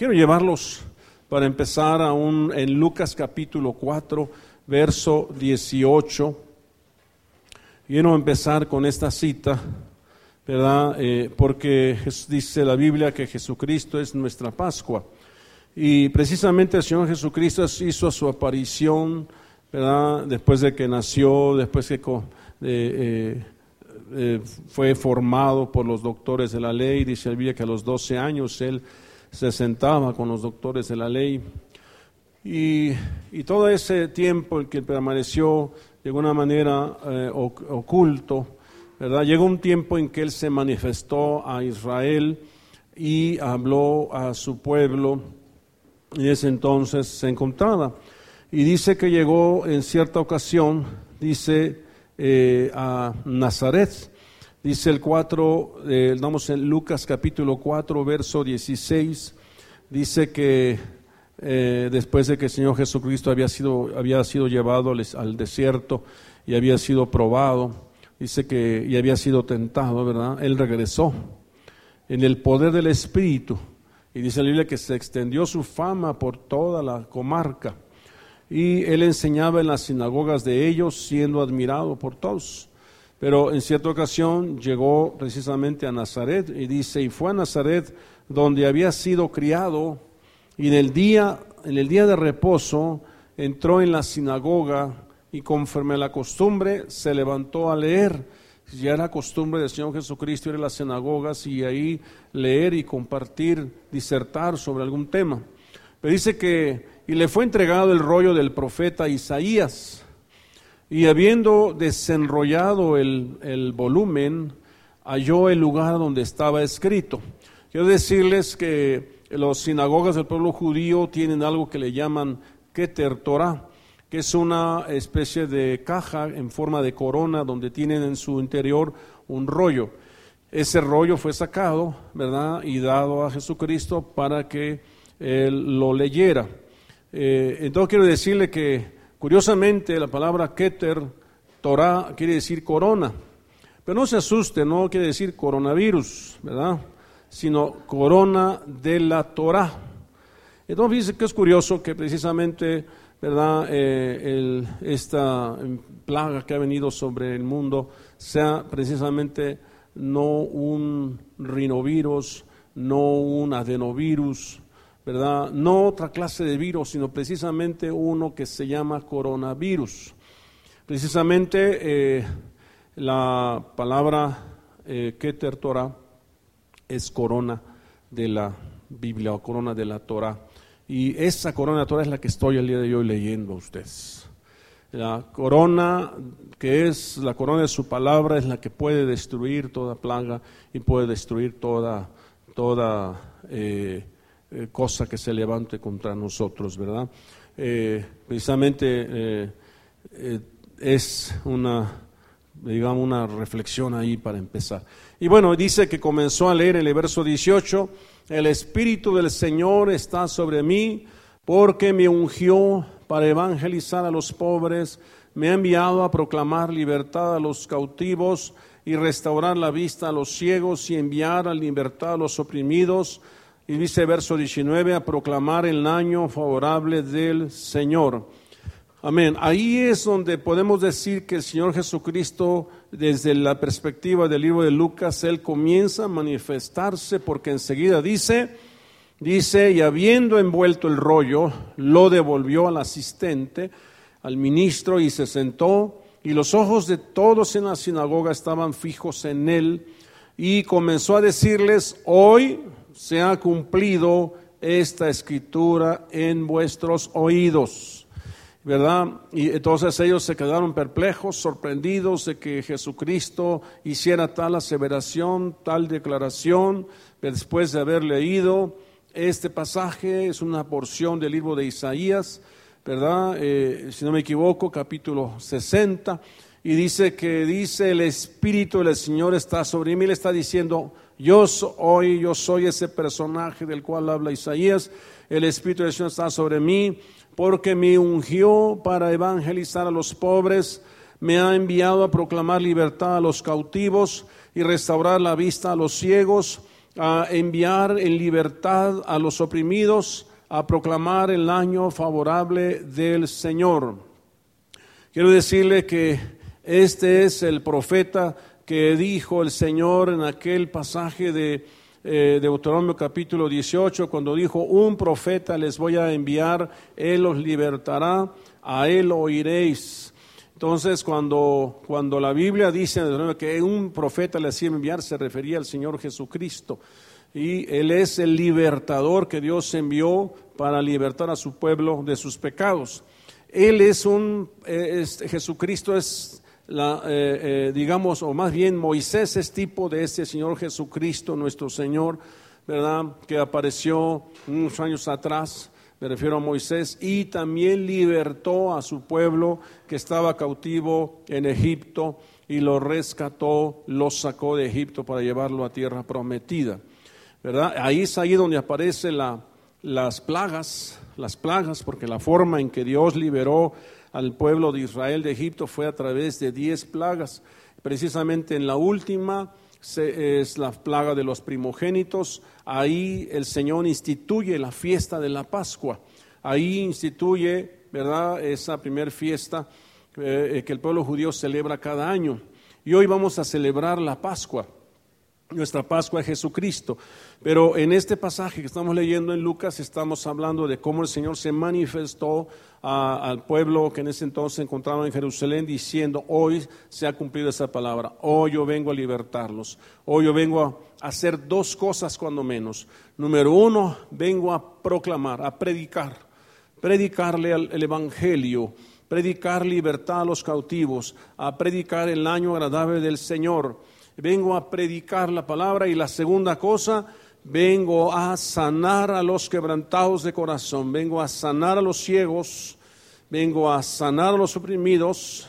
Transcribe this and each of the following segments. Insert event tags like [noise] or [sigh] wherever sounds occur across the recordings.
quiero llevarlos para empezar aún en Lucas capítulo 4, verso 18. Quiero empezar con esta cita, ¿verdad? Eh, porque dice la Biblia que Jesucristo es nuestra Pascua. Y precisamente el Señor Jesucristo hizo su aparición, ¿verdad? Después de que nació, después que eh, eh, fue formado por los doctores de la ley, dice la Biblia que a los 12 años él se sentaba con los doctores de la ley. Y, todo ese tiempo en que permaneció de alguna manera eh, oculto, ¿verdad? Llegó un tiempo en que él se manifestó a Israel y habló a su pueblo, y ese entonces se encontraba. Y dice que llegó en cierta ocasión, dice, eh, a Nazaret, Dice el 4, eh, vamos en Lucas capítulo 4, verso 16, dice que eh, después de que el Señor Jesucristo había sido, había sido llevado al, desierto y había sido probado, dice que y había sido tentado, ¿verdad? Él regresó en el poder del Espíritu. Y dice la Biblia que se extendió su fama por toda la comarca. Y él enseñaba en las sinagogas de ellos, siendo admirado por todos. Pero en cierta ocasión llegó precisamente a Nazaret y dice, y fue a Nazaret donde había sido criado y en el día, en el día de reposo entró en la sinagoga y conforme a la costumbre se levantó a leer. Ya era costumbre del Señor Jesucristo ir a las sinagogas y ahí leer y compartir, disertar sobre algún tema. Pero dice que, y le fue entregado el rollo del profeta Isaías. Y habiendo desenrollado el, volumen, halló el lugar donde estaba escrito. Quiero decirles que los sinagogas del pueblo judío tienen algo que le llaman Keter Torah, que es una especie de caja en forma de corona donde tienen en su interior un rollo. Ese rollo fue sacado, ¿verdad? Y dado a Jesucristo para que él lo leyera. Eh, entonces quiero decirle que Curiosamente, la palabra Keter, Torah, quiere decir corona. Pero no se asuste, no quiere decir coronavirus, ¿verdad? Sino corona de la Torah. Entonces, dice que es curioso que precisamente, ¿verdad? Eh, esta plaga que ha venido sobre el mundo sea precisamente no un rinovirus, no un adenovirus, ¿verdad? No otra clase de virus, sino precisamente uno que se llama coronavirus. Precisamente eh, la palabra eh, Keter Torah es corona de la Biblia o corona de la Torah. Y esa corona de Torah es la que estoy el día de hoy leyendo a ustedes. La corona que es la corona de su palabra es la que puede destruir toda plaga y puede destruir toda, toda eh, eh, cosa que se levante contra nosotros, ¿verdad? Eh, precisamente eh, es una, digamos, una reflexión ahí para empezar. Y bueno, dice que comenzó a leer en el verso 18, el Espíritu del Señor está sobre mí porque me ungió para evangelizar a los pobres, me ha enviado a proclamar libertad a los cautivos y restaurar la vista a los ciegos y enviar a libertad a los oprimidos y dice verso 19, a proclamar el año favorable del Señor. Amén. Ahí es donde podemos decir que el Señor Jesucristo, desde la perspectiva del libro de Lucas, Él comienza a manifestarse porque enseguida dice, dice, y habiendo envuelto el rollo, lo devolvió al asistente, al ministro, y se sentó, y los ojos de todos en la sinagoga estaban fijos en Él, y comenzó a decirles, hoy se ha cumplido esta escritura en vuestros oídos. ¿Verdad? Y entonces ellos se quedaron perplejos, sorprendidos de que Jesucristo hiciera tal aseveración, tal declaración, después de haber leído este pasaje, es una porción del libro de Isaías, ¿verdad? Eh, si no me equivoco, capítulo 60, y dice que dice el Espíritu del Señor está sobre mí, le está diciendo, yo soy, yo soy ese personaje del cual habla Isaías. El Espíritu del Señor está sobre mí porque me ungió para evangelizar a los pobres, me ha enviado a proclamar libertad a los cautivos y restaurar la vista a los ciegos a enviar en libertad a los oprimidos, a proclamar el año favorable del Señor. Quiero decirle que este es el profeta que dijo el Señor en aquel pasaje de eh, Deuteronomio capítulo 18, cuando dijo, un profeta les voy a enviar, él los libertará, a él oiréis. Entonces, cuando, cuando la Biblia dice que un profeta le hacía enviar, se refería al Señor Jesucristo. Y Él es el libertador que Dios envió para libertar a su pueblo de sus pecados. Él es un, eh, Jesucristo es eh, eh, digamos, o más bien Moisés es tipo de este Señor Jesucristo, nuestro Señor, ¿verdad? Que apareció unos años atrás, me refiero a Moisés, y también libertó a su pueblo que estaba cautivo en Egipto y lo rescató, lo sacó de Egipto para llevarlo a tierra prometida, ¿verdad? Ahí es ahí donde aparecen las plagas, las plagas, porque la forma en que Dios liberó al pueblo de Israel de Egipto fue a través de diez plagas. Precisamente en la última es la plaga de los primogénitos. Ahí el Señor instituye la fiesta de la Pascua. Ahí instituye, ¿verdad?, esa primera fiesta eh, que el pueblo judío celebra cada año. Y hoy vamos a celebrar la Pascua nuestra Pascua es Jesucristo. Pero en este pasaje que estamos leyendo en Lucas estamos hablando de cómo el Señor se manifestó al pueblo que en ese entonces encontraba en Jerusalén diciendo, hoy se ha cumplido esa palabra, hoy yo vengo a libertarlos, hoy yo vengo a hacer dos cosas cuando menos. Número uno, vengo a proclamar, a predicar, predicarle el Evangelio, predicar libertad a los cautivos, a predicar el año agradable del Señor vengo a predicar la palabra y la segunda cosa, vengo a sanar a los quebrantados de corazón, vengo a sanar a los ciegos, vengo a sanar a los oprimidos,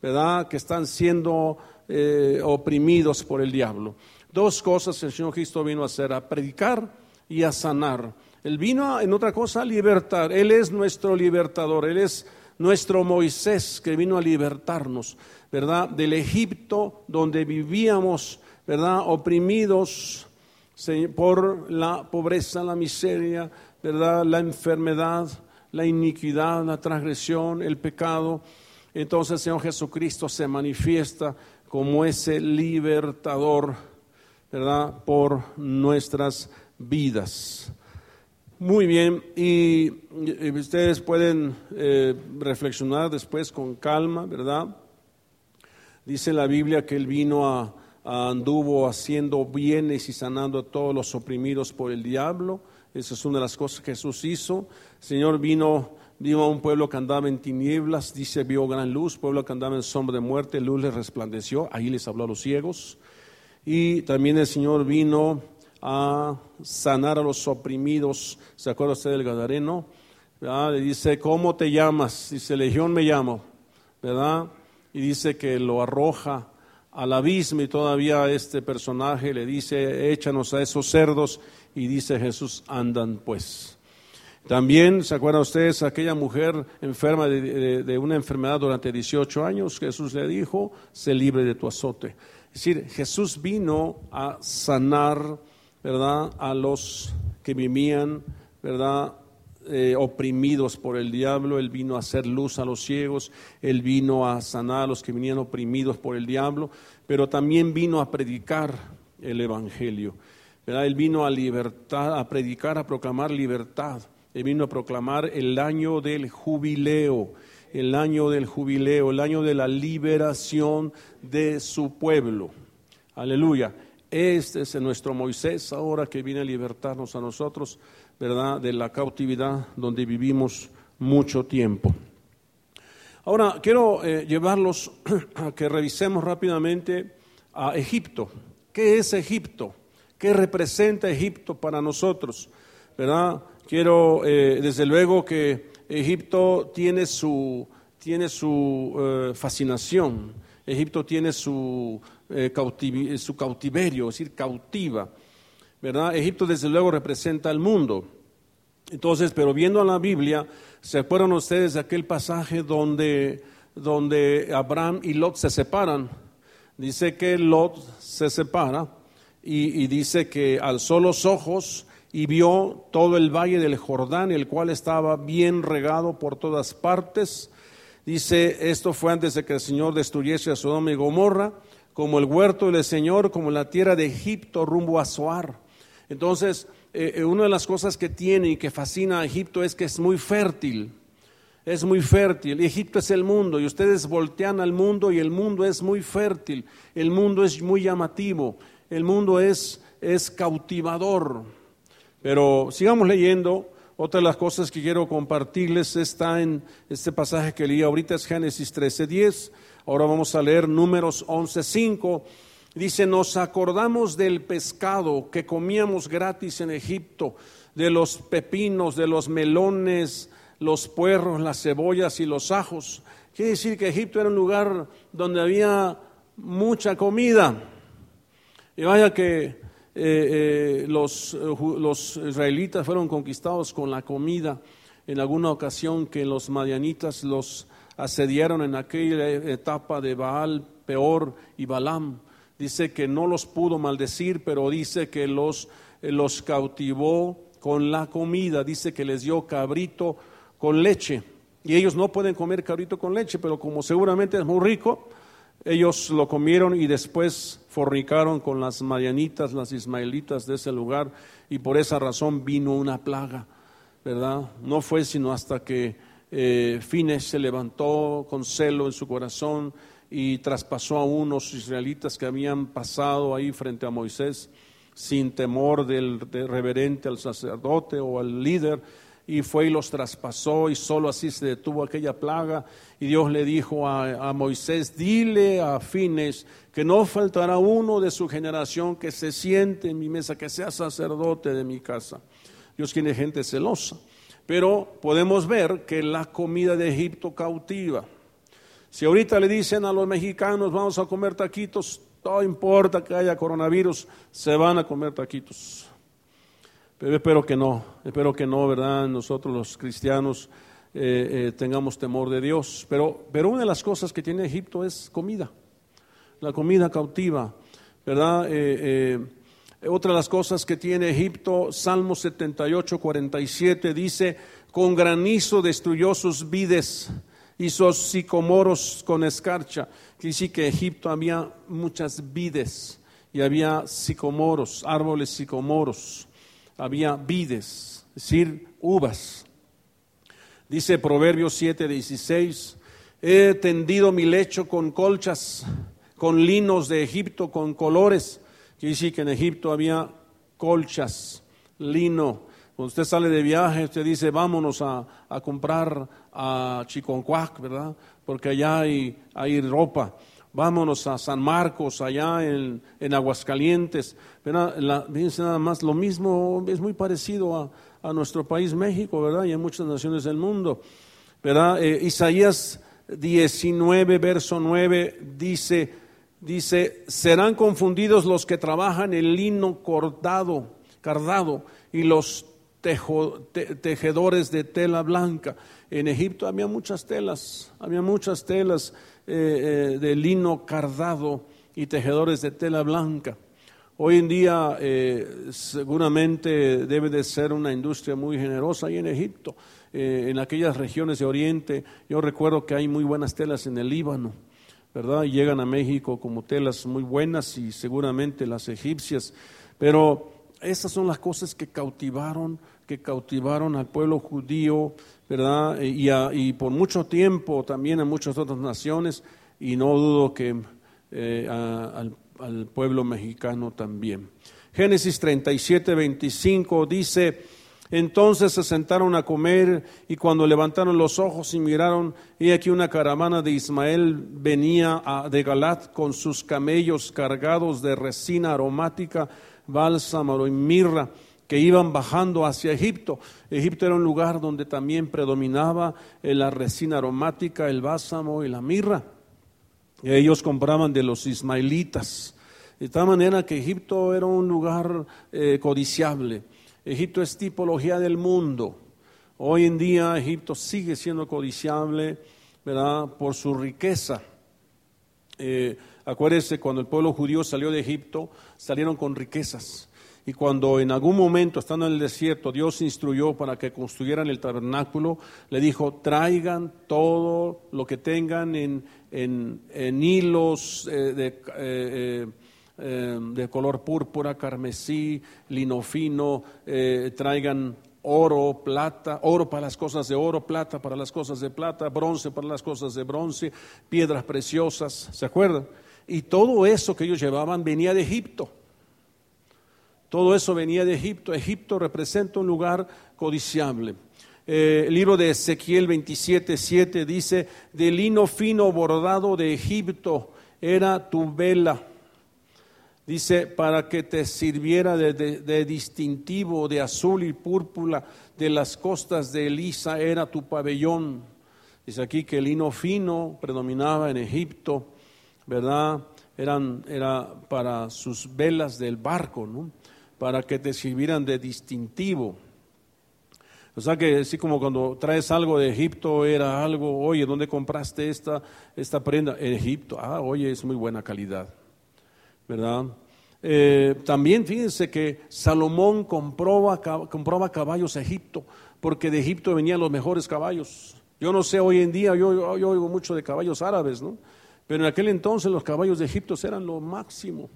¿verdad? Que están siendo eh, oprimidos por el diablo. Dos cosas el Señor Cristo vino a hacer, a predicar y a sanar. Él vino en otra cosa a libertar. Él es nuestro libertador. Él es nuestro Moisés que vino a libertarnos. ¿Verdad? Del Egipto donde vivíamos, ¿verdad? Oprimidos por la pobreza, la miseria, ¿verdad? La enfermedad, la iniquidad, la transgresión, el pecado. Entonces el Señor Jesucristo se manifiesta como ese libertador, ¿verdad? Por nuestras vidas. Muy bien, y, ustedes pueden eh, reflexionar después con calma, ¿verdad? Dice la Biblia que él vino a, anduvo haciendo bienes y sanando a todos los oprimidos por el diablo. Esa es una de las cosas que Jesús hizo. El Señor vino, vino a un pueblo que andaba en tinieblas, dice, vio gran luz, pueblo que andaba en sombra de muerte, luz les resplandeció, ahí les habló a los ciegos. Y también el Señor vino a sanar a los oprimidos. ¿Se acuerda usted del Gadareno? Le dice, ¿cómo te llamas? Dice, Legión me llamo, ¿verdad? Y dice que lo arroja al abismo y todavía este personaje le dice, échanos a esos cerdos y dice Jesús, andan pues. También, ¿se acuerdan ustedes? Aquella mujer enferma de, una enfermedad durante 18 años, Jesús le dijo, se libre de tu azote. Es decir, Jesús vino a sanar, ¿verdad? A los que vivían, ¿verdad? Eh, oprimidos por el diablo, Él vino a hacer luz a los ciegos, Él vino a sanar a los que venían oprimidos por el diablo, pero también vino a predicar el Evangelio. Él vino a libertad, a predicar, a proclamar libertad. Él vino a proclamar el año del jubileo, el año del jubileo, el año de la liberación de su pueblo. Aleluya. Este es nuestro Moisés ahora que viene a libertarnos a nosotros ¿verdad?, de la cautividad donde vivimos mucho tiempo. Ahora, quiero eh, llevarlos [clears throat] a que revisemos rápidamente a Egipto. ¿Qué es Egipto? ¿Qué representa Egipto para nosotros? ¿Verdad? Quiero, eh, desde luego que Egipto tiene su, tiene su eh, fascinación, Egipto tiene su, su cautiverio, es decir, cautiva. ¿Verdad? Egipto desde luego representa al mundo. Entonces, pero viendo a la Biblia, ¿se acuerdan ustedes de aquel pasaje donde, donde Abraham y Lot se separan? Dice que Lot se separa y, dice que alzó los ojos y vio todo el valle del Jordán, el cual estaba bien regado por todas partes. Dice, esto fue antes de que el Señor destruyese a Sodoma y Gomorra, como el huerto del Señor, como la tierra de Egipto rumbo a Zoar. Entonces, eh, eh, una de las cosas que tiene y que fascina a Egipto es que es muy fértil es muy fértil. Egipto es el mundo y ustedes voltean al mundo y el mundo es muy fértil, el mundo es muy llamativo, el mundo es, es cautivador. Pero sigamos leyendo. Otra de las cosas que quiero compartirles está en este pasaje que leí ahorita, es Génesis 13:10. Ahora vamos a leer Números 11:5. Dice, nos acordamos del pescado que comíamos gratis en Egipto, de los pepinos, de los melones, los puerros, las cebollas y los ajos. Quiere decir que Egipto era un lugar donde había mucha comida. Y vaya que eh, eh, los, los, israelitas fueron conquistados con la comida en alguna ocasión que los madianitas los asediaron en aquella etapa de Baal, Peor y Balaam. Dice que no los pudo maldecir, pero dice que los, los cautivó con la comida. Dice que les dio cabrito con leche. Y ellos no pueden comer cabrito con leche, pero como seguramente es muy rico, ellos lo comieron y después fornicaron con las marianitas, las ismaelitas de ese lugar, y por esa razón vino una plaga, ¿verdad? No fue sino hasta que eh, Fines se levantó con celo en su corazón y traspasó a unos israelitas que habían pasado ahí frente a Moisés sin temor del reverente al sacerdote o al líder, y fue y los traspasó y solo así se detuvo aquella plaga y Dios le dijo a, Moisés, dile a Fines que no faltará uno de su generación que se siente en mi mesa, que sea sacerdote de mi casa. Dios tiene gente celosa, pero podemos ver que la comida de Egipto cautiva. Si ahorita le dicen a los mexicanos vamos a comer taquitos, no importa que haya coronavirus, se van a comer taquitos espero que no, espero que no, ¿verdad? Nosotros los cristianos eh, eh, tengamos temor de Dios. Pero, pero una de las cosas que tiene Egipto es comida, la comida cautiva, ¿verdad? Eh, otra de las cosas que tiene Egipto, Salmo 78, 47, dice, con granizo destruyó sus vides sus sicomoros con escarcha. Quiere decir que en Egipto había muchas vides y había sicomoros, árboles sicomoros había vides, es decir, uvas. Dice Proverbios 7, 16, he tendido mi lecho con colchas, con linos de Egipto, con colores. Quiere decir que en Egipto había colchas, lino. Cuando usted sale de viaje, usted dice, vámonos a, comprar a Chiconcuac, ¿verdad? Porque allá hay, hay ropa vámonos a San Marcos, allá en, Aguascalientes. La, fíjense nada más, lo mismo es muy parecido a, nuestro país México, ¿verdad? Y en muchas naciones del mundo. ¿verdad? Eh, Isaías 19, verso 9 dice, dice, serán confundidos los que trabajan el lino cordado, cardado y los tejedores de tela blanca. En Egipto había muchas telas, había muchas telas eh, eh, de lino cardado y tejedores de tela blanca. Hoy en día eh, seguramente debe de ser una industria muy generosa ahí en Egipto, en aquellas regiones de Oriente. Yo recuerdo que hay muy buenas telas en el Líbano, ¿verdad? Y llegan a México como telas muy buenas y seguramente las egipcias. Pero esas son las cosas que cautivaron, que cautivaron al pueblo judío ¿verdad? Y, y, por mucho tiempo también en muchas otras naciones, y no dudo que eh, al, al, pueblo mexicano también. Génesis 37, 25 dice, entonces se sentaron a comer y cuando levantaron los ojos y miraron, y aquí una caravana de Ismael venía de Galat con sus camellos cargados de resina aromática, bálsamo y mirra que iban bajando hacia Egipto. Egipto era un lugar donde también predominaba la resina aromática, el bálsamo y la mirra. ellos compraban de los ismaelitas. De tal manera que Egipto era un lugar eh, codiciable. Egipto es tipología del mundo. Hoy en día Egipto sigue siendo codiciable, ¿verdad? Por su riqueza. Eh, Acuérdese, cuando el pueblo judío salió de Egipto, salieron con riquezas. Y cuando en algún momento, estando en el desierto, Dios instruyó para que construyeran el tabernáculo, le dijo, traigan todo lo que tengan en, en, hilos eh, de, eh, eh, de, color púrpura, carmesí, lino fino, traigan oro, plata, oro para las cosas de oro, plata para las cosas de plata, bronce para las cosas de bronce, piedras preciosas, ¿se acuerdan? Y todo eso que ellos llevaban venía de Egipto. Todo eso venía de Egipto. Egipto representa un lugar codiciable. Eh, el libro de Ezequiel 27, 7 dice, de lino fino bordado de Egipto era tu vela. Dice, para que te sirviera de, distintivo, de azul y púrpura, de las costas de Elisa era tu pabellón. Dice aquí que el lino fino predominaba en Egipto, ¿verdad? Eran, era para sus velas del barco, ¿no? Para que te sirvieran de distintivo. O sea que así como cuando traes algo de Egipto era algo, oye, ¿dónde compraste esta, esta prenda? En Egipto. Ah, oye, es muy buena calidad. ¿Verdad? Eh, también fíjense que Salomón compraba, compraba caballos a Egipto, porque de Egipto venían los mejores caballos. Yo no sé, hoy en día yo, yo oigo mucho de caballos árabes, ¿no? Pero en aquel entonces los caballos de Egipto eran lo máximo.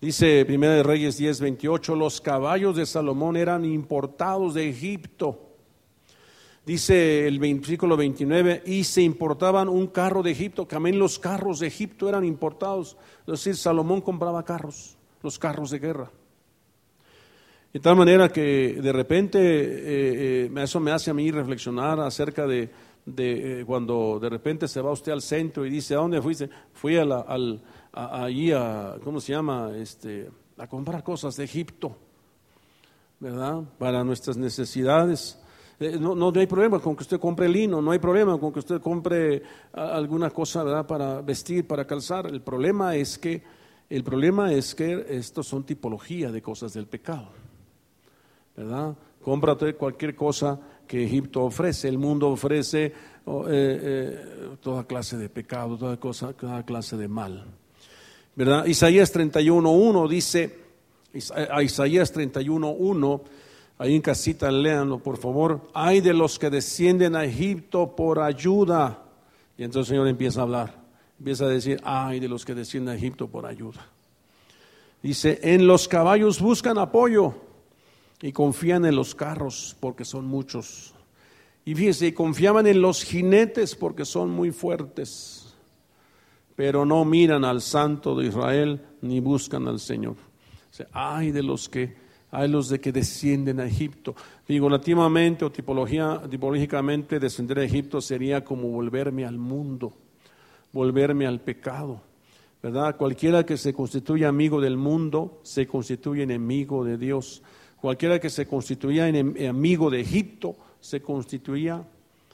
Dice Primera de Reyes 10, 28, los caballos de Salomón eran importados de Egipto. Dice el versículo 29, y se importaban un carro de Egipto, también los carros de Egipto eran importados. Es decir, Salomón compraba carros, los carros de guerra. De tal manera que de repente eh, eh, eso me hace a mí reflexionar acerca de, de eh, cuando de repente se va usted al centro y dice, ¿a dónde fuiste? Fui al, allí a, ¿cómo se llama? Este, a comprar cosas de Egipto, ¿verdad? Para nuestras necesidades. Eh, no, no, hay problema con que usted compre lino, no hay problema con que usted compre alguna cosa, ¿verdad? Para vestir, para calzar. El problema es que, el problema es que estos son tipología de cosas del pecado, ¿verdad? Compra cualquier cosa que Egipto ofrece. El mundo ofrece eh, eh, toda clase de pecado, toda, cosa, toda clase de mal. ¿Verdad? Isaías 31.1 dice, a Isaías 31.1, ahí en casita léanlo por favor, hay de los que descienden a Egipto por ayuda. Y entonces el Señor empieza a hablar, empieza a decir, hay de los que descienden a Egipto por ayuda. Dice, en los caballos buscan apoyo y confían en los carros porque son muchos. Y fíjense, confiaban en los jinetes porque son muy fuertes pero no miran al Santo de Israel ni buscan al Señor. hay de los que, hay los de que descienden a Egipto. Figurativamente o tipología, tipológicamente descender a Egipto sería como volverme al mundo, volverme al pecado. ¿Verdad? Cualquiera que se constituya amigo del mundo se constituye enemigo de Dios. Cualquiera que se constituya amigo de Egipto se constituía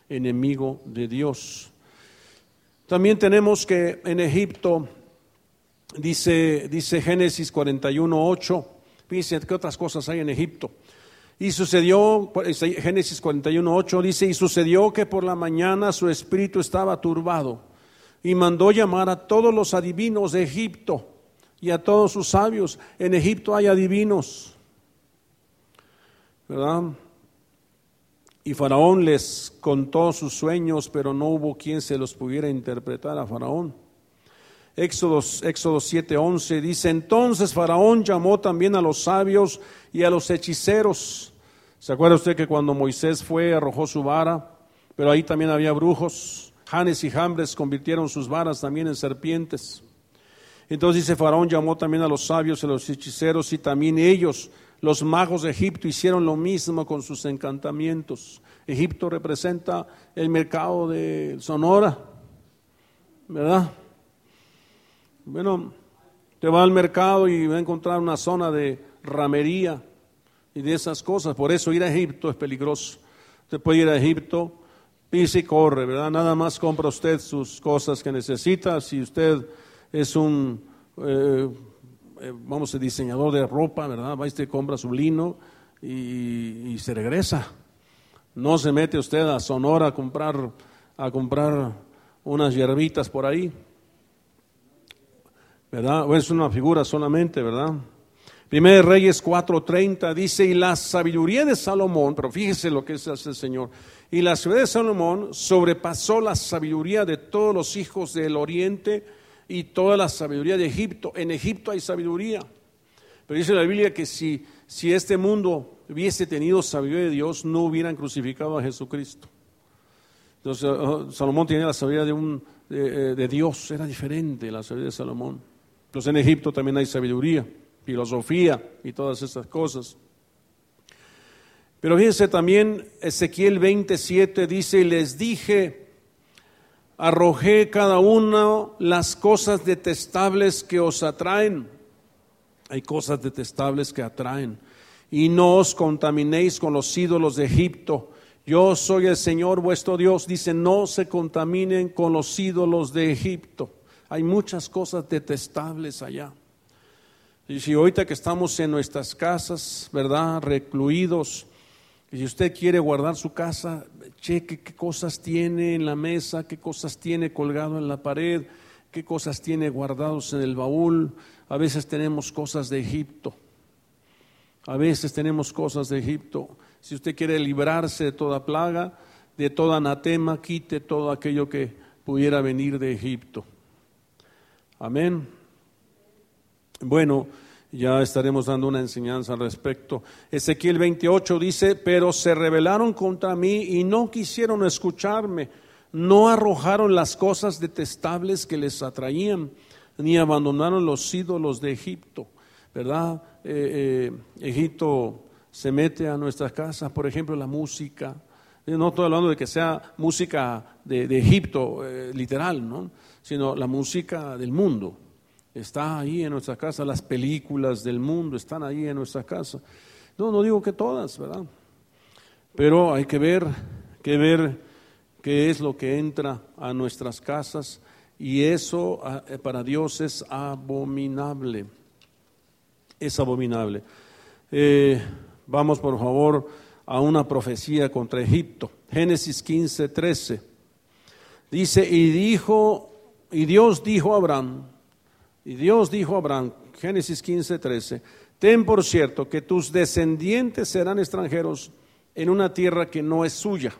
enemigo de Dios. También tenemos que en Egipto, dice, dice Génesis 41, 8, fíjense qué otras cosas hay en Egipto. Y sucedió, Génesis 41, 8 dice, y sucedió que por la mañana su espíritu estaba turbado y mandó llamar a todos los adivinos de Egipto y a todos sus sabios. En Egipto hay adivinos, ¿verdad? Y Faraón les contó sus sueños, pero no hubo quien se los pudiera interpretar a Faraón. Éxodo, Éxodo 7:11 dice, entonces Faraón llamó también a los sabios y a los hechiceros. ¿Se acuerda usted que cuando Moisés fue arrojó su vara, pero ahí también había brujos? Janes y Jambres convirtieron sus varas también en serpientes. Entonces dice Faraón llamó también a los sabios y a los hechiceros y también ellos los magos de Egipto hicieron lo mismo con sus encantamientos. Egipto representa el mercado de Sonora, ¿verdad? Bueno, te va al mercado y va a encontrar una zona de ramería y de esas cosas. Por eso ir a Egipto es peligroso. Usted puede ir a Egipto, pisa y corre, ¿verdad? Nada más compra usted sus cosas que necesita. Si usted es un... Eh, eh, vamos, el diseñador de ropa, ¿verdad? Va y compra su lino y, se regresa. No se mete usted a Sonora a comprar, a comprar unas hierbitas por ahí. ¿verdad? es una figura solamente, ¿verdad? Primero Reyes 4:30 dice, y la sabiduría de Salomón, pero fíjese lo que es el Señor, y la sabiduría de Salomón sobrepasó la sabiduría de todos los hijos del oriente y toda la sabiduría de Egipto. En Egipto hay sabiduría. Pero dice la Biblia que si, si este mundo hubiese tenido sabiduría de Dios, no hubieran crucificado a Jesucristo. Entonces, oh, Salomón tenía la sabiduría de, un, de, de Dios, era diferente la sabiduría de Salomón. Entonces en Egipto también hay sabiduría, filosofía y todas esas cosas. Pero fíjense también, Ezequiel 27 dice, y les dije, arrojé cada uno las cosas detestables que os atraen. Hay cosas detestables que atraen. Y no os contaminéis con los ídolos de Egipto. Yo soy el Señor vuestro Dios. Dice, no se contaminen con los ídolos de Egipto. Hay muchas cosas detestables allá. Y si ahorita que estamos en nuestras casas, ¿verdad? Recluidos, y si usted quiere guardar su casa, cheque qué cosas tiene en la mesa, qué cosas tiene colgado en la pared, qué cosas tiene guardados en el baúl. A veces tenemos cosas de Egipto. A veces tenemos cosas de Egipto. Si usted quiere librarse de toda plaga, de toda anatema, quite todo aquello que pudiera venir de Egipto. Amén. Bueno, ya estaremos dando una enseñanza al respecto. Ezequiel 28 dice, pero se rebelaron contra mí y no quisieron escucharme, no arrojaron las cosas detestables que les atraían, ni abandonaron los ídolos de Egipto, ¿verdad? Eh, eh, Egipto se mete a nuestras casas, por ejemplo, la música. No estoy hablando de que sea música de, Egipto, eh, literal, ¿no? sino la música del mundo. Está ahí en nuestra casa, las películas del mundo están ahí en nuestra casa. No, no digo que todas, ¿verdad? Pero hay que ver, que ver qué es lo que entra a nuestras casas y eso ah, eh, para Dios es abominable. Es abominable. Eh, vamos por favor a una profecía contra Egipto. Génesis 15, 13. Dice, y dijo y Dios dijo a Abraham, y Dios dijo a Abraham, Génesis 15, 13, ten por cierto que tus descendientes serán extranjeros en una tierra que no es suya,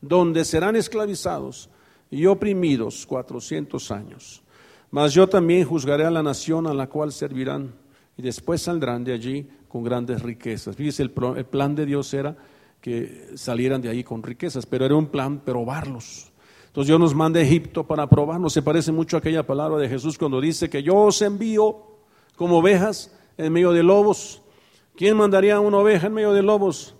donde serán esclavizados y oprimidos cuatrocientos años. Mas yo también juzgaré a la nación a la cual servirán y después saldrán de allí con grandes riquezas. Fíjese, el, el plan de Dios era que salieran de ahí con riquezas, pero era un plan probarlos entonces Dios nos manda a Egipto para probarnos. Se parece mucho a aquella palabra de Jesús cuando dice que yo os envío como ovejas en medio de lobos. ¿Quién mandaría una oveja en medio de lobos?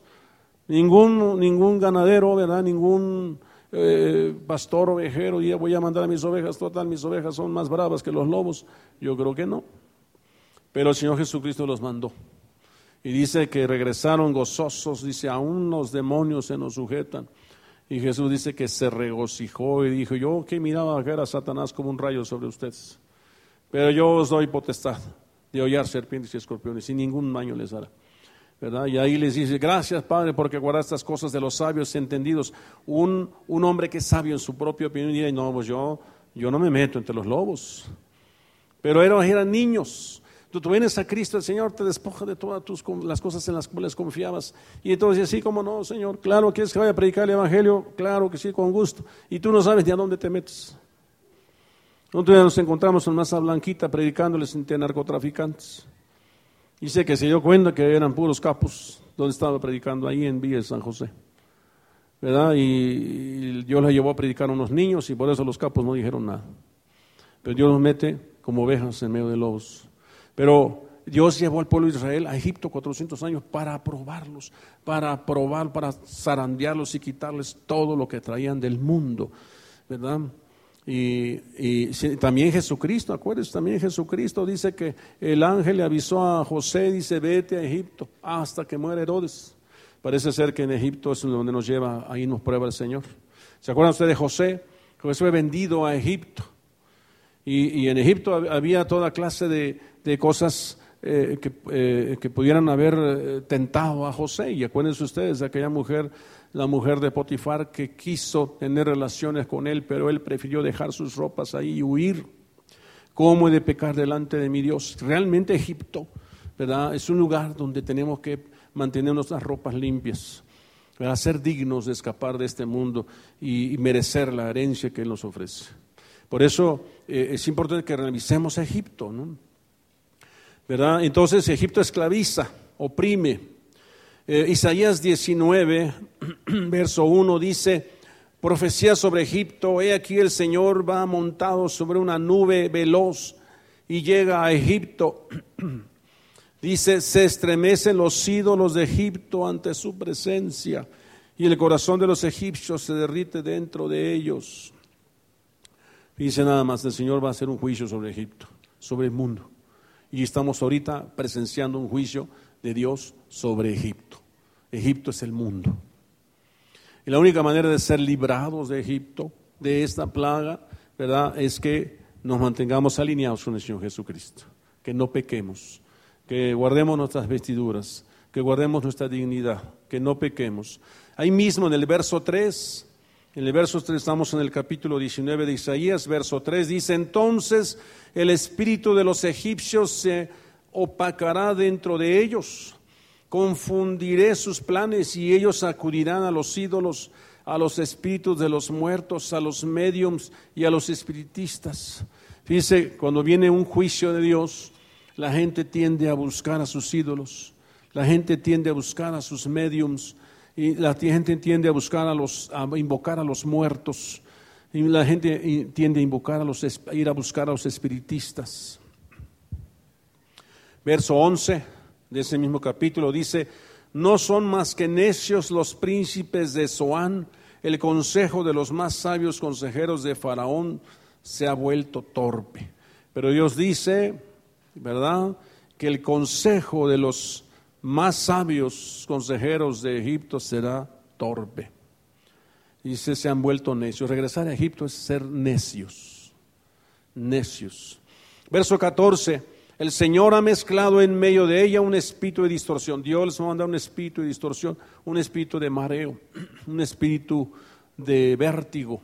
Ningún, ningún ganadero, ¿verdad? Ningún eh, pastor ovejero. Y voy a mandar a mis ovejas. Total, mis ovejas son más bravas que los lobos. Yo creo que no. Pero el Señor Jesucristo los mandó. Y dice que regresaron gozosos. Dice, aún los demonios se nos sujetan. Y Jesús dice que se regocijó y dijo, yo que miraba a a Satanás como un rayo sobre ustedes, pero yo os doy potestad de hollar serpientes y escorpiones y ningún daño les hará. ¿verdad? Y ahí les dice, gracias Padre porque guardas estas cosas de los sabios entendidos. Un, un hombre que es sabio en su propia opinión dice, no, pues yo, yo no me meto entre los lobos. Pero eran, eran niños, Tú, vienes a Cristo, el Señor te despoja de todas tus, las cosas en las cuales confiabas. Y entonces, así como no, Señor, claro, ¿quieres que vaya a predicar el Evangelio? Claro que sí, con gusto. Y tú no sabes ni a dónde te metes. Nosotros nos encontramos en Masa Blanquita predicándoles entre narcotraficantes. Y sé que se dio cuenta que eran puros capos donde estaba predicando, ahí en Villa de San José. ¿Verdad? Y Dios la llevó a predicar a unos niños y por eso los capos no dijeron nada. Pero Dios los mete como ovejas en medio de lobos. Pero Dios llevó al pueblo de Israel a Egipto 400 años para probarlos, para probar, para zarandearlos y quitarles todo lo que traían del mundo, ¿verdad? Y, también Jesucristo, acuérdense, también Jesucristo dice que el ángel le avisó a José, dice, vete a Egipto hasta que muera Herodes. Parece ser que en Egipto es donde nos lleva, ahí nos prueba el Señor. ¿Se acuerdan ustedes de José? José fue vendido a Egipto. y en Egipto había toda clase de, de cosas eh, que, eh, que, pudieran haber eh, tentado a José. Y acuérdense ustedes de aquella mujer, la mujer de Potifar, que quiso tener relaciones con él, pero él prefirió dejar sus ropas ahí y huir. ¿Cómo he de pecar delante de mi Dios? Realmente Egipto, ¿verdad? Es un lugar donde tenemos que mantener nuestras ropas limpias, ¿verdad? ser dignos de escapar de este mundo y, merecer la herencia que Él nos ofrece. Por eso es importante que revisemos a Egipto, ¿no? ¿Verdad? Entonces Egipto esclaviza, oprime. Eh, Isaías 19, [clears throat] verso 1 dice, profecía sobre Egipto, he aquí el Señor va montado sobre una nube veloz y llega a Egipto. [clears throat] Dice, se estremecen los ídolos de Egipto ante su presencia y el corazón de los egipcios se derrite dentro de ellos. Dice nada más, el Señor va a hacer un juicio sobre Egipto, sobre el mundo. Y estamos ahorita presenciando un juicio de Dios sobre Egipto. Egipto es el mundo. Y la única manera de ser librados de Egipto, de esta plaga, ¿verdad? Es que nos mantengamos alineados con el Señor Jesucristo, que no pequemos, que guardemos nuestras vestiduras, que guardemos nuestra dignidad, que no pequemos. Ahí mismo en el verso 3, en el verso 3 estamos en el capítulo 19 de Isaías, verso 3 dice, entonces el espíritu de los egipcios se opacará dentro de ellos confundiré sus planes y ellos acudirán a los ídolos, a los espíritus de los muertos, a los mediums y a los espiritistas. Fíjese, cuando viene un juicio de Dios, la gente tiende a buscar a sus ídolos, la gente tiende a buscar a sus mediums y la gente tiende a buscar a los, a invocar a los muertos y la gente tiende a invocar a los, a ir a buscar a los espiritistas. Verso 11 de ese mismo capítulo dice, no son más que necios los príncipes de Zoán, el consejo de los más sabios consejeros de Faraón se ha vuelto torpe. Pero Dios dice, ¿verdad?, que el consejo de los más sabios consejeros de Egipto será torpe. Dice, se han vuelto necios. Regresar a Egipto es ser necios, necios. Verso 14. El Señor ha mezclado en medio de ella un espíritu de distorsión. Dios les manda un espíritu de distorsión, un espíritu de mareo, [clears throat] un espíritu de vértigo.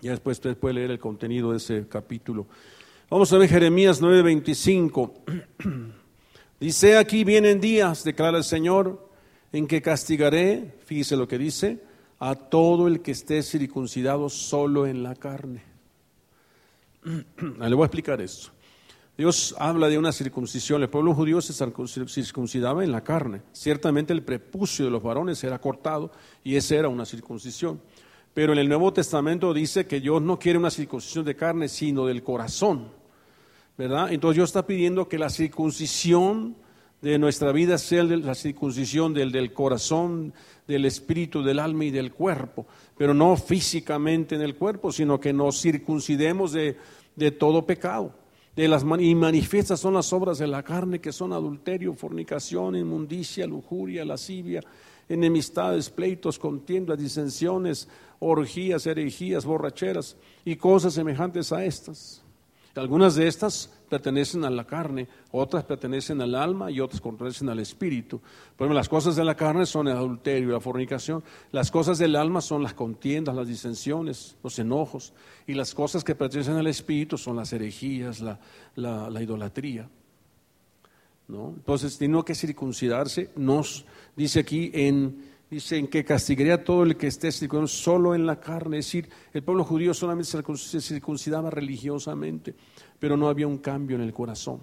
Ya después usted puede leer el contenido de ese capítulo. Vamos a ver Jeremías 9:25. [clears throat] Dice, aquí vienen días, declara el Señor, en que castigaré, fíjese lo que dice, a todo el que esté circuncidado solo en la carne. Le voy a explicar esto. Dios habla de una circuncisión. El pueblo judío se circuncidaba en la carne. Ciertamente el prepucio de los varones era cortado y esa era una circuncisión. Pero en el Nuevo Testamento dice que Dios no quiere una circuncisión de carne, sino del corazón. Entonces Dios está pidiendo que la circuncisión de nuestra vida sea la circuncisión del, del corazón, del espíritu, del alma y del cuerpo. Pero no físicamente en el cuerpo, sino que nos circuncidemos de, de todo pecado de las y manifiestas son las obras de la carne que son adulterio, fornicación, inmundicia, lujuria, lascivia, enemistades, pleitos, contiendas, disensiones, orgías, herejías, borracheras y cosas semejantes a estas. Algunas de estas pertenecen a la carne, otras pertenecen al alma y otras pertenecen al espíritu. Pero las cosas de la carne son el adulterio, la fornicación. Las cosas del alma son las contiendas, las disensiones, los enojos. Y las cosas que pertenecen al espíritu son las herejías, la, la, idolatría. ¿No? Entonces, tiene que circuncidarse. Nos dice aquí en Dicen que castigaría a todo el que esté circuncidado solo en la carne. Es decir, el pueblo judío solamente se circuncidaba religiosamente, pero no había un cambio en el corazón.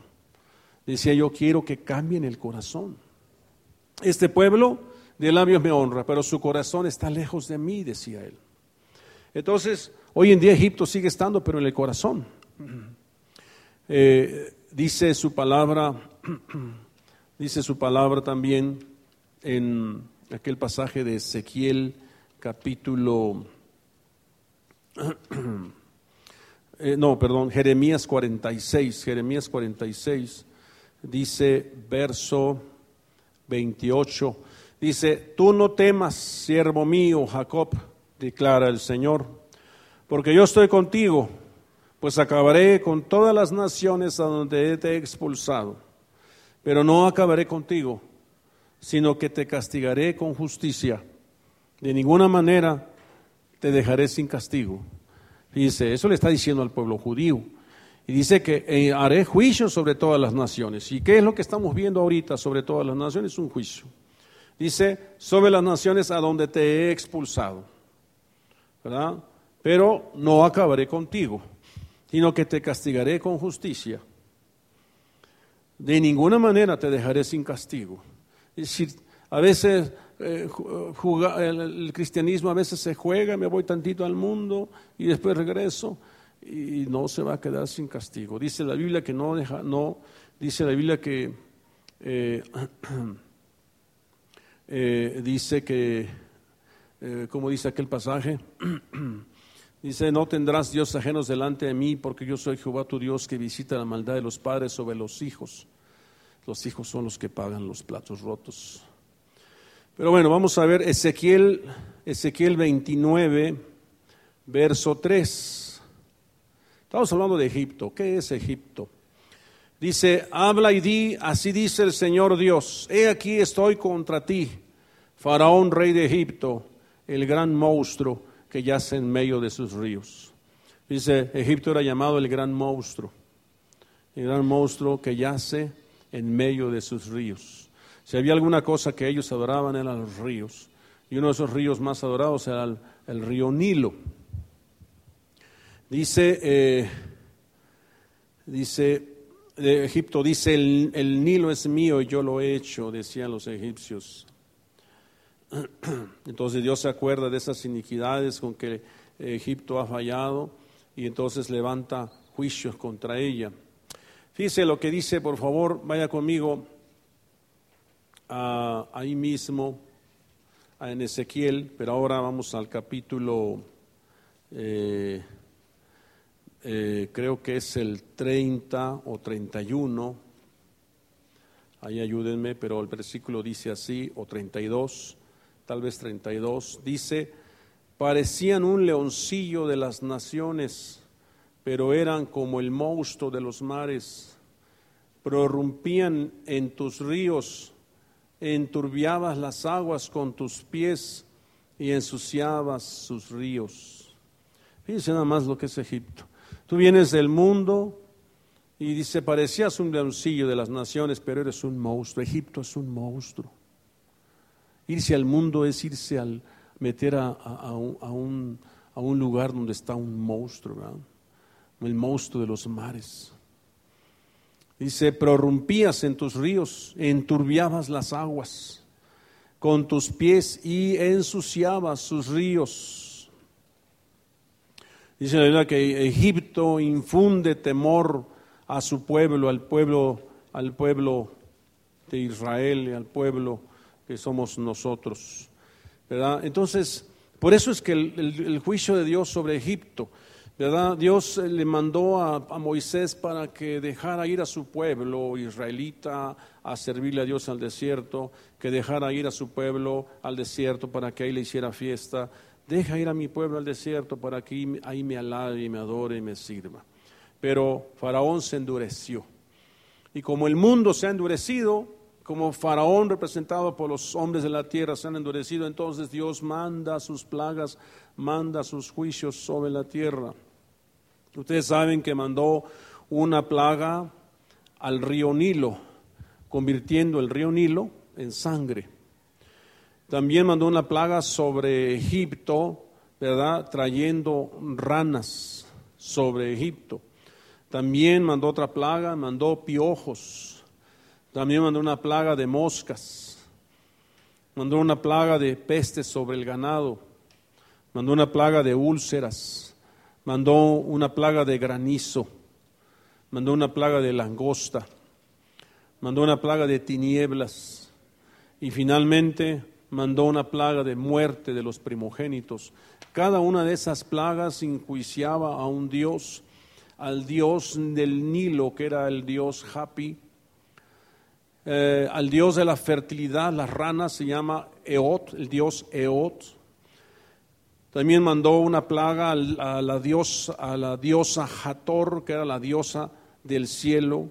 Decía yo, quiero que cambie en el corazón. Este pueblo de labios me honra, pero su corazón está lejos de mí, decía él. Entonces, hoy en día Egipto sigue estando, pero en el corazón. Eh, dice su palabra, [clears throat] dice su palabra también en aquel pasaje de Ezequiel capítulo, [clears throat] eh, no, perdón, Jeremías 46, Jeremías 46, dice verso 28, dice, tú no temas, siervo mío, Jacob, declara el Señor, porque yo estoy contigo, pues acabaré con todas las naciones a donde te expulsado, pero no acabaré contigo sino que te castigaré con justicia. De ninguna manera te dejaré sin castigo. Dice, eso le está diciendo al pueblo judío. Y dice que eh, haré juicio sobre todas las naciones. ¿Y qué es lo que estamos viendo ahorita sobre todas las naciones? Un juicio. Dice, sobre las naciones a donde te he expulsado. ¿Verdad? Pero no acabaré contigo, sino que te castigaré con justicia. De ninguna manera te dejaré sin castigo. Es decir, a veces eh, el, cristianismo a veces se juega, me voy tantito al mundo y después regreso y no se va a quedar sin castigo. Dice la Biblia que no deja, no, dice la Biblia que eh, [clears throat] eh, dice que, como dice aquel pasaje, [clears throat] dice, no tendrás Dios ajenos delante de mí, porque yo soy Jehová tu Dios que visita la maldad de los padres sobre los hijos. Los hijos son los que pagan los platos rotos. Pero bueno, vamos a ver Ezequiel, Ezequiel 29, verso 3. Estamos hablando de Egipto. ¿Qué es Egipto? Dice, habla y di, así dice el Señor Dios, he aquí estoy contra ti, Faraón, rey de Egipto, el gran monstruo que yace en medio de sus ríos. Dice, Egipto era llamado el gran monstruo, el gran monstruo que yace en medio de sus ríos. Si había alguna cosa que ellos adoraban eran los ríos. Y uno de esos ríos más adorados era el, río Nilo. Dice, eh, dice de Egipto, dice, el, el Nilo es mío y yo lo he hecho, decían los egipcios. [clears throat] Entonces Dios se acuerda de esas iniquidades con que Egipto ha fallado y entonces levanta juicios contra ella. Fíjese lo que dice, por favor, vaya conmigo ahí mismo en Ezequiel, pero ahora vamos al capítulo, eh, eh, creo que es el 30 o 31, ahí ayúdenme, pero el versículo dice así, o 32, tal vez 32, dice, parecían un leoncillo de las naciones, pero eran como el monstruo de los mares, prorrumpían en tus ríos enturbiabas las aguas con tus pies y ensuciabas sus ríos. Fíjense nada más lo que es Egipto. Tú vienes del mundo y dice, parecías un leoncillo de las naciones, pero eres un monstruo. Egipto es un monstruo. Irse al mundo es irse al meter a, un, a un, lugar donde está un monstruo, el monstruo de los mares. Dice, prorrumpías en tus ríos, enturbiabas las aguas con tus pies y ensuciabas sus ríos. Dice la verdad que Egipto infunde temor a su pueblo, al pueblo, al pueblo de Israel, y al pueblo que somos nosotros. Entonces, por eso es que el juicio de Dios sobre Egipto ¿verdad? Dios eh, le mandó a, Moisés para que dejara ir a su pueblo israelita a servirle a Dios al desierto, que dejara ir a su pueblo al desierto para que ahí le hiciera fiesta. Deja ir a mi pueblo al desierto para que ahí me alabe y me adore y me sirva. Pero Faraón se endureció. Y como el mundo se ha endurecido, como Faraón representado por los hombres de la tierra se han endurecido, entonces Dios manda sus plagas, manda sus juicios sobre la tierra. Ustedes saben que mandó una plaga al río Nilo, convirtiendo el río Nilo en sangre. También mandó una plaga sobre Egipto, ¿verdad? Trayendo ranas sobre Egipto. También mandó otra plaga, mandó piojos también mandó una plaga de moscas, mandó una plaga de pestes sobre el ganado, mandó una plaga de úlceras, mandó una plaga de granizo, mandó una plaga de langosta, mandó una plaga de tinieblas y finalmente mandó una plaga de muerte de los primogénitos. Cada una de esas plagas enjuiciaba a un dios, al dios del Nilo, que era el dios Hapi, eh, al dios de la fertilidad, las ranas, se llama Eot, el dios Eot. También mandó una plaga a la, diosa, a Hator, que era la diosa del cielo,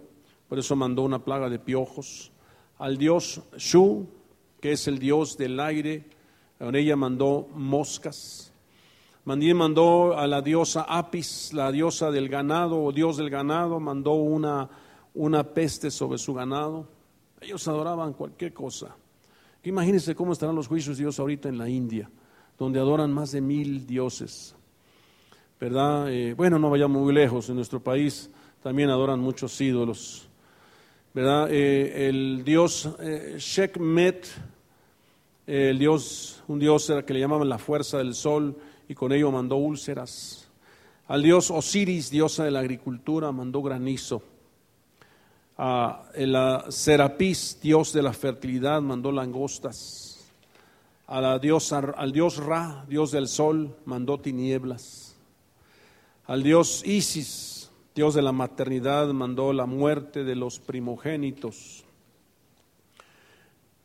por eso mandó una plaga de piojos. Al dios Shu, que es el dios del aire, con ella mandó moscas. También mandó a la diosa Apis, la diosa del ganado o dios del ganado, mandó una, una peste sobre su ganado. Ellos adoraban cualquier cosa. Imagínense cómo estarán los juicios de Dios ahorita en la India, donde adoran más de mil dioses. ¿Verdad? Eh, bueno, no vayamos muy lejos, en nuestro país también adoran muchos ídolos. ¿Verdad? Eh, el dios eh, Shekmet, el dios, un dios que le llamaban la fuerza del sol, y con ello mandó úlceras. Al dios Osiris, diosa de la agricultura, mandó granizo. A Serapis, dios de la fertilidad, mandó langostas. Al dios Ra, dios del sol, mandó tinieblas. Al dios Isis, dios de la maternidad, mandó la muerte de los primogénitos.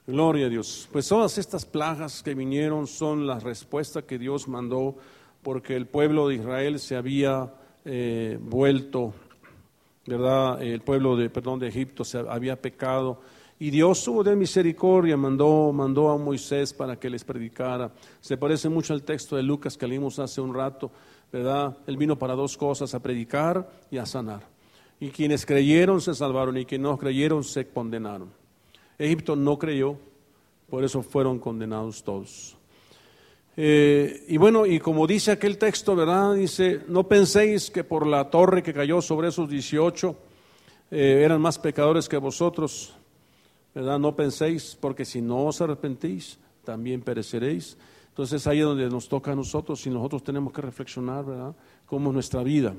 Gloria a Dios. Pues todas estas plagas que vinieron son la respuesta que Dios mandó porque el pueblo de Israel se había eh, vuelto, ¿verdad? El pueblo de, perdón, de Egipto se había pecado y Dios tuvo de misericordia, mandó, mandó a Moisés para que les predicara. Se parece mucho al texto de Lucas que leímos hace un rato, ¿verdad? Él vino para dos cosas, a predicar y a sanar. Y quienes creyeron se salvaron y quienes no creyeron se condenaron. Egipto no creyó, por eso fueron condenados todos. Eh, y bueno, y como dice aquel texto, ¿verdad? Dice, no penséis que por la torre que cayó sobre esos 18 eh, eran más pecadores que vosotros, No penséis, porque si no os arrepentís, también pereceréis. Entonces ahí es donde nos toca a nosotros y nosotros tenemos que reflexionar, ¿verdad? Cómo es nuestra vida.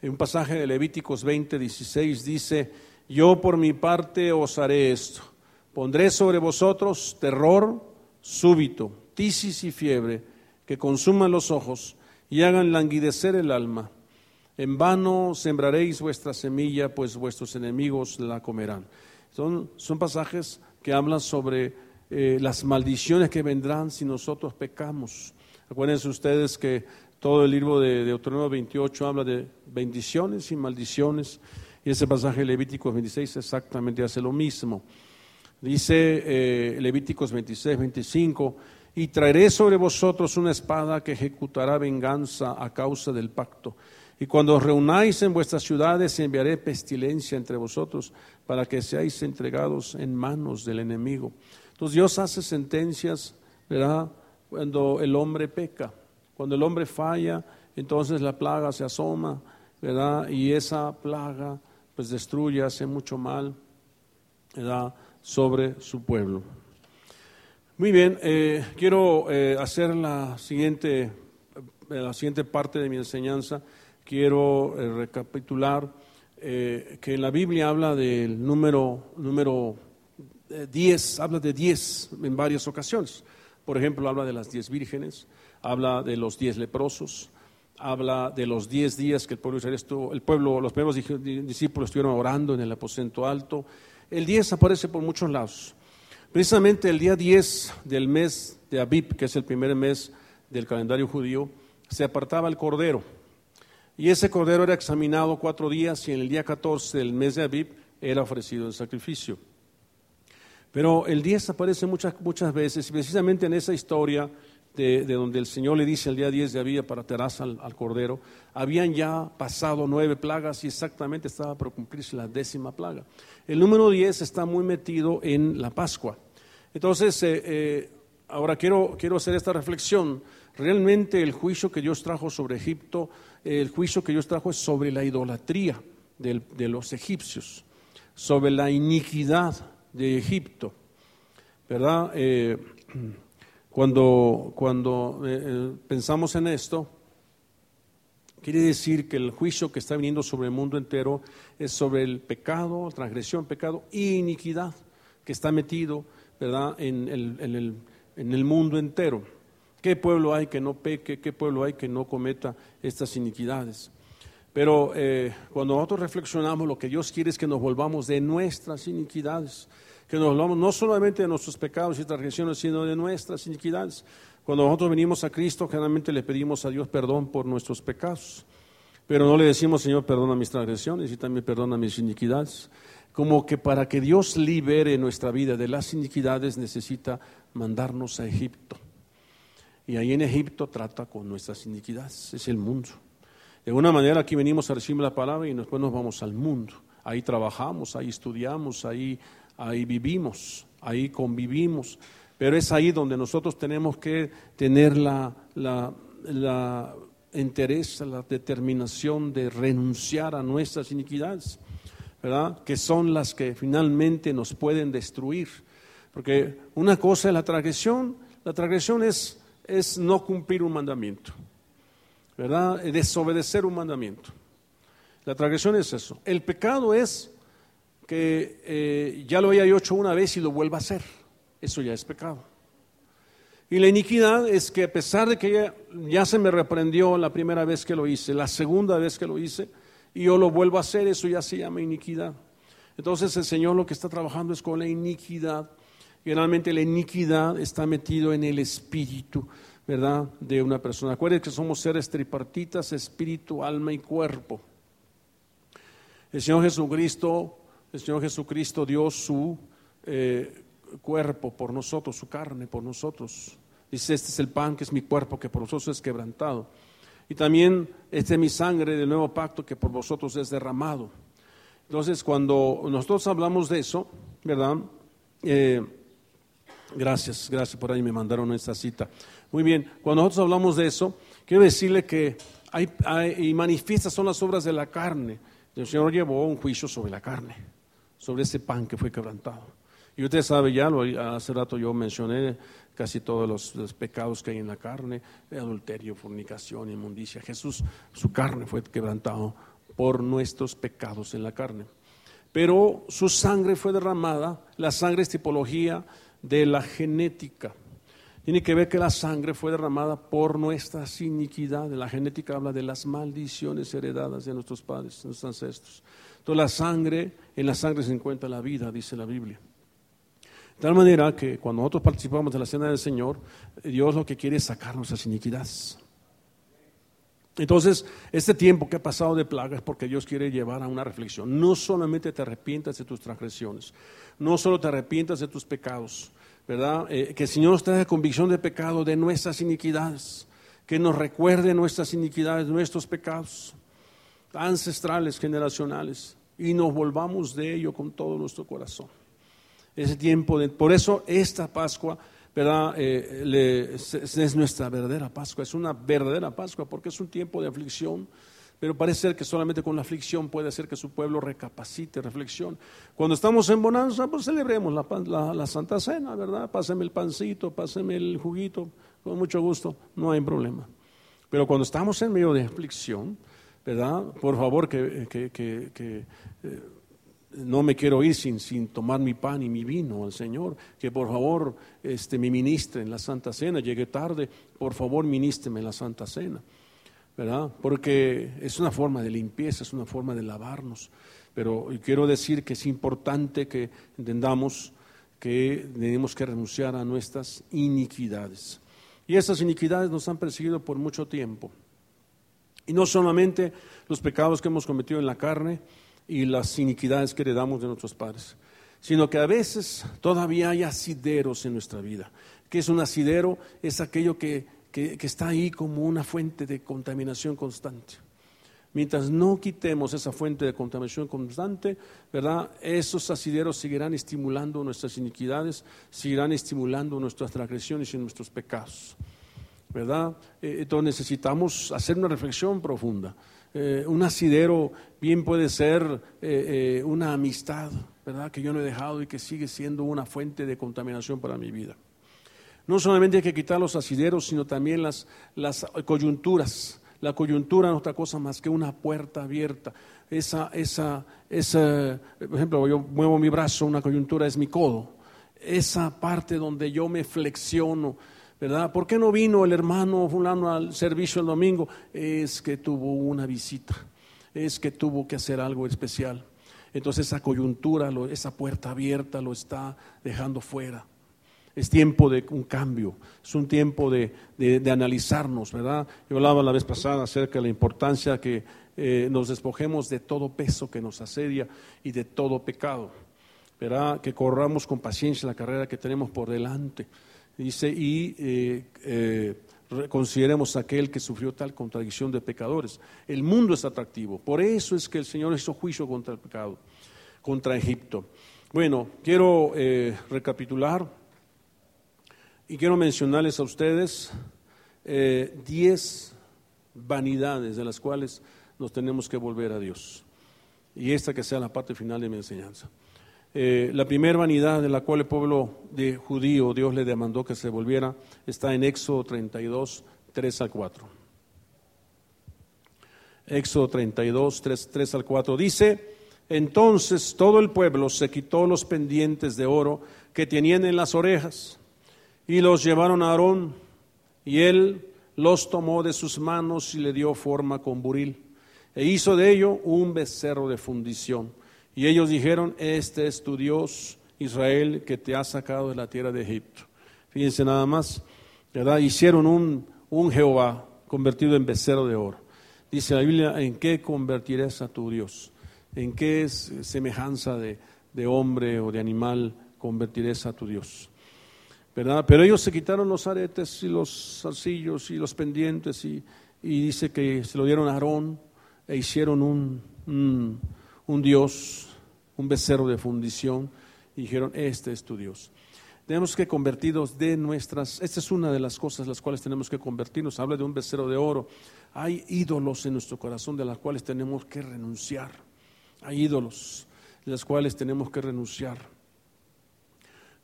En un pasaje de Levíticos 20, 16 dice, yo por mi parte os haré esto Pondré sobre vosotros terror súbito, tisis y fiebre, que consuman los ojos y hagan languidecer el alma. En vano sembraréis vuestra semilla, pues vuestros enemigos la comerán. Son, son pasajes que hablan sobre eh, las maldiciones que vendrán si nosotros pecamos. Acuérdense ustedes que todo el libro de Deuteronomio 28 habla de bendiciones y maldiciones, y ese pasaje de Levítico 26 exactamente hace lo mismo. Dice eh, Levíticos 26, 25, y traeré sobre vosotros una espada que ejecutará venganza a causa del pacto. Y cuando os reunáis en vuestras ciudades, enviaré pestilencia entre vosotros para que seáis entregados en manos del enemigo. Entonces Dios hace sentencias, ¿verdad? Cuando el hombre peca, cuando el hombre falla, entonces la plaga se asoma, ¿verdad? Y esa plaga pues destruye, hace mucho mal, ¿verdad? sobre su pueblo. Muy bien, eh, quiero eh, hacer la siguiente, eh, la siguiente parte de mi enseñanza. Quiero recapitular que en la Biblia habla del número, número 10, habla de 10 en varias ocasiones. Por ejemplo, habla de las 10 vírgenes, habla de los 10 leprosos, habla de los 10 días que el pueblo, el pueblo, los primeros discípulos estuvieron orando en el aposento alto, el 10 aparece por muchos lados. Precisamente el día 10 del mes de Abib, que es el primer mes del calendario judío, se apartaba el cordero. Y ese cordero era examinado cuatro días y en el día 14 del mes de Abib era ofrecido en sacrificio. Pero el 10 aparece muchas, muchas veces y precisamente en esa historia de, donde el Señor le dice el día 10 de Abib para terraza al, cordero, habían ya pasado nueve plagas y exactamente estaba por cumplirse la décima plaga. El número 10 está muy metido en la Pascua. Entonces, eh, eh, ahora quiero, quiero hacer esta reflexión. Realmente el juicio que Dios trajo sobre Egipto, el juicio que Dios trajo es sobre la idolatría de los egipcios, sobre la iniquidad de Egipto. ¿Verdad? Eh, cuando cuando pensamos en esto, Quiere decir que el juicio que está viniendo sobre el mundo entero es sobre el pecado, transgresión, pecado e iniquidad que está metido ¿verdad? En, el, en el mundo entero. ¿Qué pueblo hay que no peque? ¿Qué pueblo hay que no cometa estas iniquidades? Pero eh, cuando nosotros reflexionamos, lo que Dios quiere es que nos volvamos de nuestras iniquidades, que nos volvamos no solamente de nuestros pecados y transgresiones, sino de nuestras iniquidades. Cuando nosotros venimos a Cristo, generalmente le pedimos a Dios perdón por nuestros pecados, pero no le decimos, Señor, perdona mis transgresiones y también perdona mis iniquidades. Como que para que Dios libere nuestra vida de las iniquidades necesita mandarnos a Egipto. Y ahí en Egipto trata con nuestras iniquidades, es el mundo. De alguna manera aquí venimos a recibir la palabra y después nos vamos al mundo. Ahí trabajamos, ahí estudiamos, ahí, ahí vivimos, ahí convivimos. Pero es ahí donde nosotros tenemos que tener la, la, la interés, la determinación de renunciar a nuestras iniquidades, ¿verdad? Que son las que finalmente nos pueden destruir. Porque una cosa es la transgresión, la transgresión es, es no cumplir un mandamiento. ¿verdad? Desobedecer un mandamiento. La transgresión es eso. El pecado es que eh, ya lo haya hecho una vez y lo vuelva a hacer. Eso ya es pecado. Y la iniquidad es que a pesar de que ya, ya, se me reprendió la primera vez que lo hice, la segunda vez que lo hice, y yo lo vuelvo a hacer, eso ya se llama iniquidad. Entonces el Señor lo que está trabajando es con la iniquidad. Generalmente la iniquidad está metido en el espíritu. ¿verdad? De una persona. Acuérdense que somos seres tripartitas, espíritu, alma y cuerpo. El Señor Jesucristo, el Señor Jesucristo dio su eh, cuerpo por nosotros, su carne por nosotros. Dice, este es el pan que es mi cuerpo que por vosotros es quebrantado. Y también este es mi sangre del nuevo pacto que por vosotros es derramado. Entonces, cuando nosotros hablamos de eso, ¿verdad? Eh, gracias, gracias por ahí me mandaron esta cita. Muy bien, cuando nosotros hablamos de eso, quiero decirle que hay, y manifiestas son las obras de la carne. El Señor llevó un juicio sobre la carne, sobre ese pan que fue quebrantado. Y usted sabe ya, hace rato yo mencioné casi todos los, pecados que hay en la carne, adulterio, fornicación, inmundicia. Jesús, su carne fue quebrantado por nuestros pecados en la carne. Pero su sangre fue derramada, la sangre es tipología de la genética. Tiene que ver que la sangre fue derramada por nuestras iniquidades. La genética habla de las maldiciones heredadas de nuestros padres, de nuestros ancestros. Entonces la sangre, en la sangre se encuentra la vida, dice la Biblia. De tal manera que cuando nosotros participamos de la cena del Señor, Dios lo que quiere es sacar nuestras iniquidades. Entonces, este tiempo que ha pasado de plaga es porque Dios quiere llevar a una reflexión. No solamente te arrepientas de tus transgresiones, no solo te arrepientas de tus pecados, ¿verdad? Eh, que el Señor nos traiga convicción de pecado, de nuestras iniquidades, que nos recuerde nuestras iniquidades, nuestros pecados ancestrales, generacionales, y nos volvamos de ello con todo nuestro corazón. Ese tiempo, de, por eso esta Pascua, ¿verdad? Eh, es nuestra verdadera Pascua, es una verdadera Pascua porque es un tiempo de aflicción, pero parece ser que solamente con la aflicción puede hacer que su pueblo recapacite, reflexione. Cuando estamos en bonanza, pues celebremos la, Santa Cena, ¿verdad? Páseme el pancito, páseme el juguito, con mucho gusto, no hay problema. Pero cuando estamos en medio de aflicción, ¿verdad? Por favor, que, eh, no me quiero ir sin, sin, tomar mi pan y mi vino al Señor, que por favor este, me ministre en la Santa Cena, llegué tarde, por favor ministreme la Santa Cena. ¿verdad? Porque es una forma de limpieza, es una forma de lavarnos. Pero quiero decir que es importante que entendamos que tenemos que renunciar a nuestras iniquidades. Y esas iniquidades nos han perseguido por mucho tiempo. Y no solamente los pecados que hemos cometido en la carne y las iniquidades que heredamos de nuestros padres, sino que a veces todavía hay asideros en nuestra vida. ¿Qué es un asidero? Es aquello que que, está ahí como una fuente de contaminación constante. Mientras no quitemos esa fuente de contaminación constante, ¿verdad? Esos asideros seguirán estimulando nuestras iniquidades, seguirán estimulando nuestras transgresiones y nuestros pecados, ¿verdad? Eh, entonces necesitamos hacer una reflexión profunda. Eh, un asidero bien puede ser eh, una amistad, ¿verdad? Que yo no he dejado y que sigue siendo una fuente de contaminación para mi vida. No solamente hay que quitar los asideros, sino también las, las coyunturas. La coyuntura no es otra cosa más que una puerta abierta. Esa, esa, esa, por ejemplo, yo muevo mi brazo, una coyuntura es mi codo. Esa parte donde yo me flexiono, ¿verdad? ¿Por qué no vino el hermano fulano al servicio el domingo? Es que tuvo una visita, es que tuvo que hacer algo especial. Entonces esa coyuntura, esa puerta abierta lo está dejando fuera. Es tiempo de un cambio, es un tiempo de, analizarnos, ¿verdad? Yo hablaba la vez pasada acerca de la importancia que eh, nos despojemos de todo peso que nos asedia y de todo pecado, ¿verdad? Que corramos con paciencia la carrera que tenemos por delante. Dice, y eh, eh, consideremos aquel que sufrió tal contradicción de pecadores. El mundo es atractivo. Por eso es que el Señor hizo juicio contra el pecado, contra Egipto. Bueno, quiero eh, recapitular y quiero mencionarles a ustedes eh, diez vanidades de las cuales nos tenemos que volver a Dios. Y esta que sea la parte final de mi enseñanza. Eh, la primera vanidad de la cual el pueblo de judío Dios le demandó que se volviera está en Éxodo 32, 3 al 4. Éxodo 32, 3, 3 al 4 dice, entonces todo el pueblo se quitó los pendientes de oro que tenían en las orejas y los llevaron a Aarón y él los tomó de sus manos y le dio forma con buril e hizo de ello un becerro de fundición y ellos dijeron, este es tu Dios, Israel, que te ha sacado de la tierra de Egipto. Fíjense nada más, ¿verdad? Hicieron un, un Jehová convertido en becerro de oro. Dice la Biblia, ¿en qué convertirás a tu Dios? ¿En qué es semejanza de, de hombre o de animal convertirás a tu Dios? ¿verdad? Pero ellos se quitaron los aretes y los zarcillos y los pendientes y, y, dice que se lo dieron a Aarón e hicieron un, un, un Dios, un becerro de fundición, y dijeron, este es tu Dios. Tenemos que convertirnos de nuestras, esta es una de las cosas las cuales tenemos que convertirnos, habla de un becerro de oro. Hay ídolos en nuestro corazón de las cuales tenemos que renunciar. Hay ídolos de las cuales tenemos que renunciar.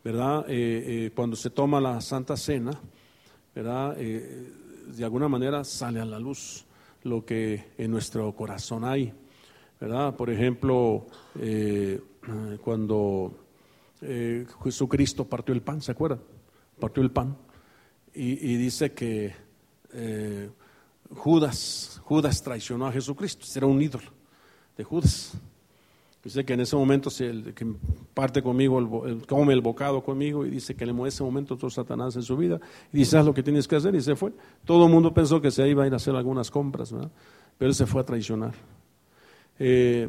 ¿Verdad? Eh, eh, cuando se toma la Santa Cena, ¿verdad? Eh, de alguna manera sale a la luz lo que en nuestro corazón hay. Por ejemplo, eh, cuando eh, Jesucristo partió el pan, ¿se acuerdan? Partió el pan y, dice que eh, Judas, Judas traicionó a Jesucristo, era un ídolo de Judas. Dice que en ese momento que parte conmigo, come el bocado conmigo y dice que en ese momento todo Satanás en su vida y dice haz lo que tienes que hacer y se fue. Todo el mundo pensó que se iba a ir a hacer algunas compras, ¿verdad? pero él se fue a traicionar. Eh,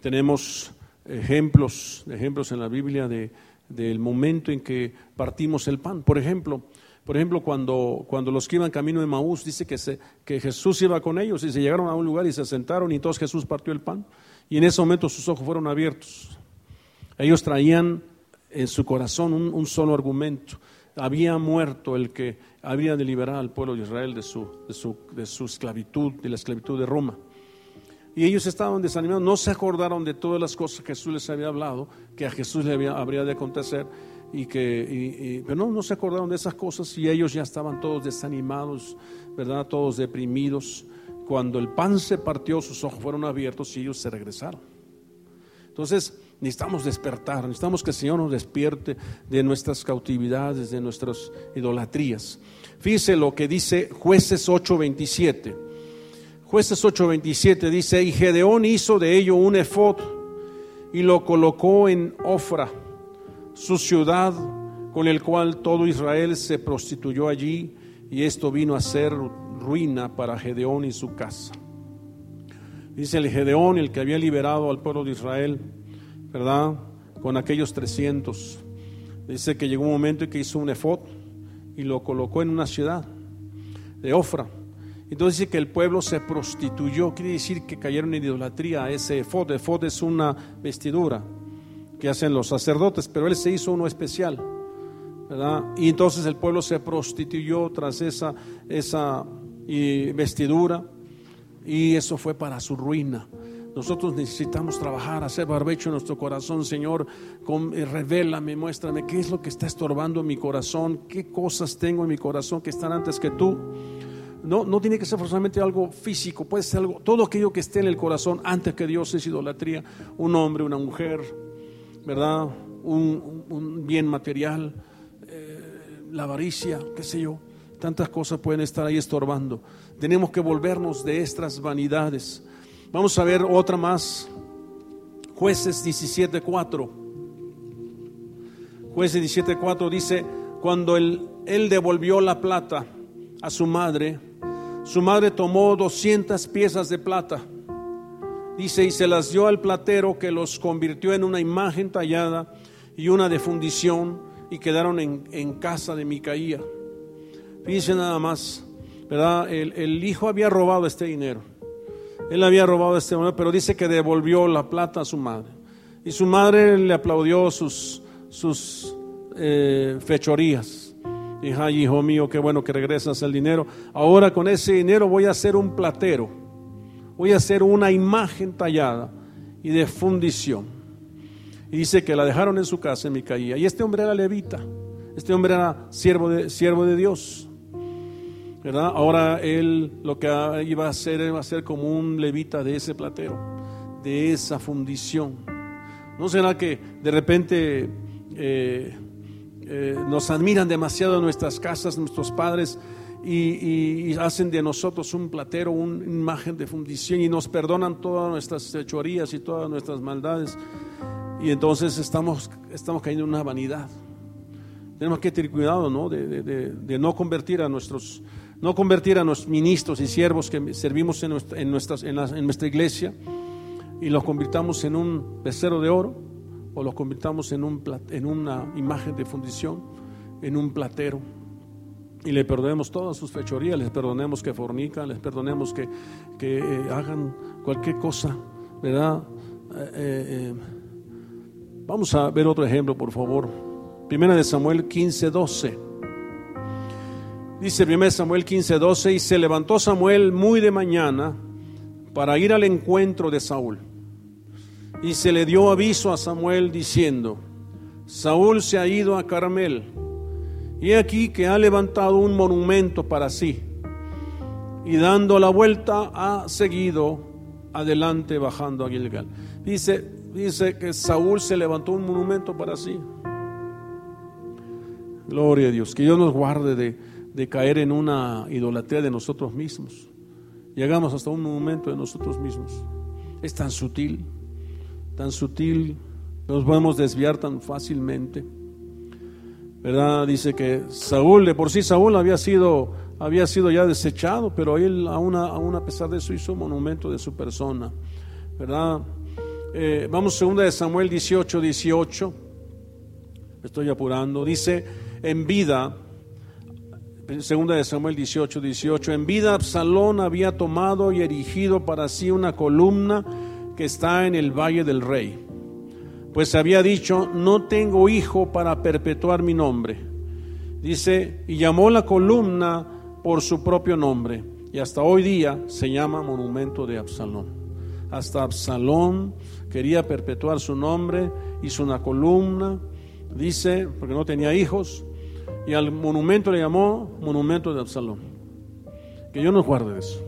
tenemos ejemplos, ejemplos en la Biblia de, del momento en que partimos el pan. Por ejemplo, por ejemplo cuando, cuando los que iban camino de Maús, dice que, se, que Jesús iba con ellos y se llegaron a un lugar y se sentaron y entonces Jesús partió el pan. Y en ese momento sus ojos fueron abiertos. Ellos traían en su corazón un, un solo argumento. Había muerto el que había de liberar al pueblo de Israel de su, de su, de su esclavitud, de la esclavitud de Roma. Y ellos estaban desanimados, no se acordaron de todas las cosas que Jesús les había hablado, que a Jesús le habría de acontecer, y que, pero no, no se acordaron de esas cosas y ellos ya estaban todos desanimados, ¿verdad? Todos deprimidos. Cuando el pan se partió, sus ojos fueron abiertos y ellos se regresaron. Entonces, necesitamos despertar, necesitamos que el Señor nos despierte de nuestras cautividades, de nuestras idolatrías. Fíjese lo que dice Jueces 8:27. Jueces 8:27 dice, y Gedeón hizo de ello un efod y lo colocó en Ofra, su ciudad, con el cual todo Israel se prostituyó allí, y esto vino a ser ruina para Gedeón y su casa. Dice el Gedeón, el que había liberado al pueblo de Israel, ¿verdad? Con aquellos 300. Dice que llegó un momento en que hizo un efod y lo colocó en una ciudad de Ofra entonces dice que el pueblo se prostituyó, quiere decir que cayeron en idolatría ese efod. Efod es una vestidura que hacen los sacerdotes, pero él se hizo uno especial. ¿verdad? Y entonces el pueblo se prostituyó tras esa, esa vestidura y eso fue para su ruina. Nosotros necesitamos trabajar, hacer barbecho en nuestro corazón, Señor. Con, eh, revélame, muéstrame qué es lo que está estorbando mi corazón, qué cosas tengo en mi corazón que están antes que tú. No, no tiene que ser forzosamente algo físico, puede ser algo, todo aquello que esté en el corazón antes que Dios es idolatría. Un hombre, una mujer, ¿verdad? Un, bien material, eh, la avaricia, qué sé yo. Tantas cosas pueden estar ahí estorbando. Tenemos que volvernos de estas vanidades. Vamos a ver otra más. Jueces 17.4. Jueces 17.4 dice, cuando él, él devolvió la plata a su madre, su madre tomó 200 piezas de plata, dice, y se las dio al platero que los convirtió en una imagen tallada y una de fundición y quedaron en, casa de Micaía. Fíjense nada más, ¿verdad? El, el hijo había robado este dinero. Él había robado este dinero, pero dice que devolvió la plata a su madre. Y su madre le aplaudió sus, sus eh, fechorías. Dijo, ay, hijo mío, qué bueno que regresas el dinero. Ahora con ese dinero voy a hacer un platero. Voy a hacer una imagen tallada y de fundición. Y dice que la dejaron en su casa en Micaía. Y este hombre era levita. Este hombre era siervo de, siervo de Dios. ¿verdad? Ahora él lo que iba a hacer iba a ser como un levita de ese platero, de esa fundición. ¿No será que de repente eh, eh, nos admiran demasiado en nuestras casas, nuestros padres, y, hacen de nosotros un platero, una imagen de fundición, y nos perdonan todas nuestras hechorías y todas nuestras maldades? Y entonces estamos, estamos cayendo en una vanidad. Tenemos que tener cuidado, ¿no? De, no convertir a nuestros, no convertir a nuestros ministros y siervos que servimos en nuestra, en en, en nuestra iglesia y los convirtamos en un becerro de oro o los convirtamos en, un, en una imagen de fundición, en un platero. Y le perdonemos todas sus fechorías, les perdonemos que fornican, les perdonemos que, que eh, hagan cualquier cosa, ¿verdad? Eh, eh, vamos a ver otro ejemplo, por favor. Primera de Samuel 15, 12. Dice 1 Samuel 15, 12, y se levantó Samuel muy de mañana para ir al encuentro de Saúl. Y se le dio aviso a Samuel diciendo, Saúl se ha ido a Carmel, y aquí que ha levantado un monumento para sí, y dando la vuelta ha seguido adelante bajando a Gilgal. Dice, dice que Saúl se levantó un monumento para sí. Gloria a Dios, que Dios nos guarde de, de caer en una idolatría de nosotros mismos. Llegamos hasta un monumento de nosotros mismos. Es tan sutil tan sutil, nos podemos desviar tan fácilmente. ¿Verdad? Dice que Saúl, de por sí Saúl había sido, había sido ya desechado, pero él aún a, pesar de eso hizo monumento de su persona. ¿Verdad? Eh, vamos segunda de Samuel 18, 18. estoy apurando. Dice, en vida, segunda de Samuel 18, 18, en vida Absalón había tomado y erigido para sí una columna que está en el valle del rey. Pues había dicho, no tengo hijo para perpetuar mi nombre. Dice, y llamó la columna por su propio nombre. Y hasta hoy día se llama monumento de Absalón. Hasta Absalón quería perpetuar su nombre, hizo una columna, dice, porque no tenía hijos, y al monumento le llamó monumento de Absalón. Que yo no guarde eso.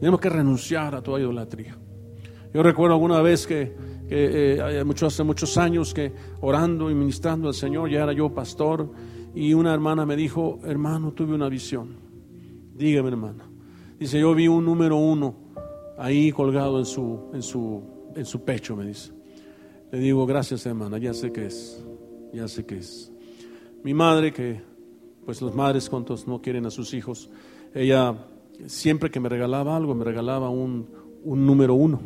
Tenemos que renunciar a toda idolatría. Yo recuerdo alguna vez que, eh, hace muchos años que orando y ministrando al Señor, ya era yo pastor, y una hermana me dijo, hermano, tuve una visión. Dígame, hermana. Dice, yo vi un número uno ahí colgado en su, en su, en su pecho, me dice. Le digo, gracias, hermana, ya sé qué es, ya sé qué es. Mi madre, que pues las madres cuantos no quieren a sus hijos, ella siempre que me regalaba algo, me regalaba un, un número uno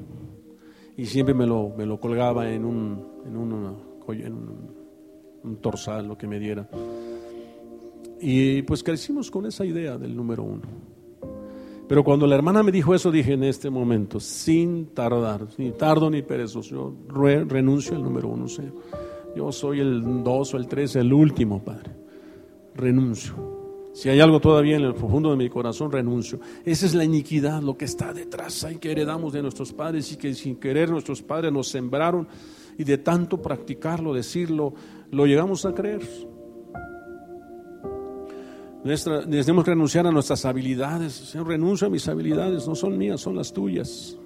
y siempre me lo, me lo colgaba en un, en, un, torsal, lo que me diera. Y pues crecimos con esa idea del número uno. Pero cuando la hermana me dijo eso, dije en este momento, sin tardar, ni tardo ni perezoso, yo renuncio al número uno. Yo soy el dos o el tres, el último, Padre. Renuncio. Si hay algo todavía en el profundo de mi corazón, renuncio. Esa es la iniquidad, lo que está detrás, hay que heredamos de nuestros padres y que sin querer nuestros padres nos sembraron y de tanto practicarlo, decirlo, lo llegamos a creer. Nuestra, que renunciar a nuestras habilidades. Señor, renuncio a mis habilidades, no son mías, son las tuyas.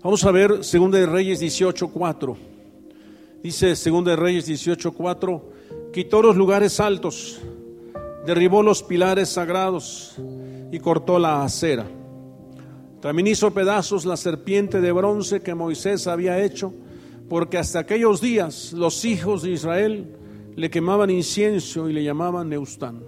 Vamos a ver 2 de Reyes 18:4. Dice 2 de Reyes 18:4, quitó los lugares altos derribó los pilares sagrados y cortó la acera. También hizo pedazos la serpiente de bronce que Moisés había hecho, porque hasta aquellos días los hijos de Israel le quemaban incienso y le llamaban Neustán.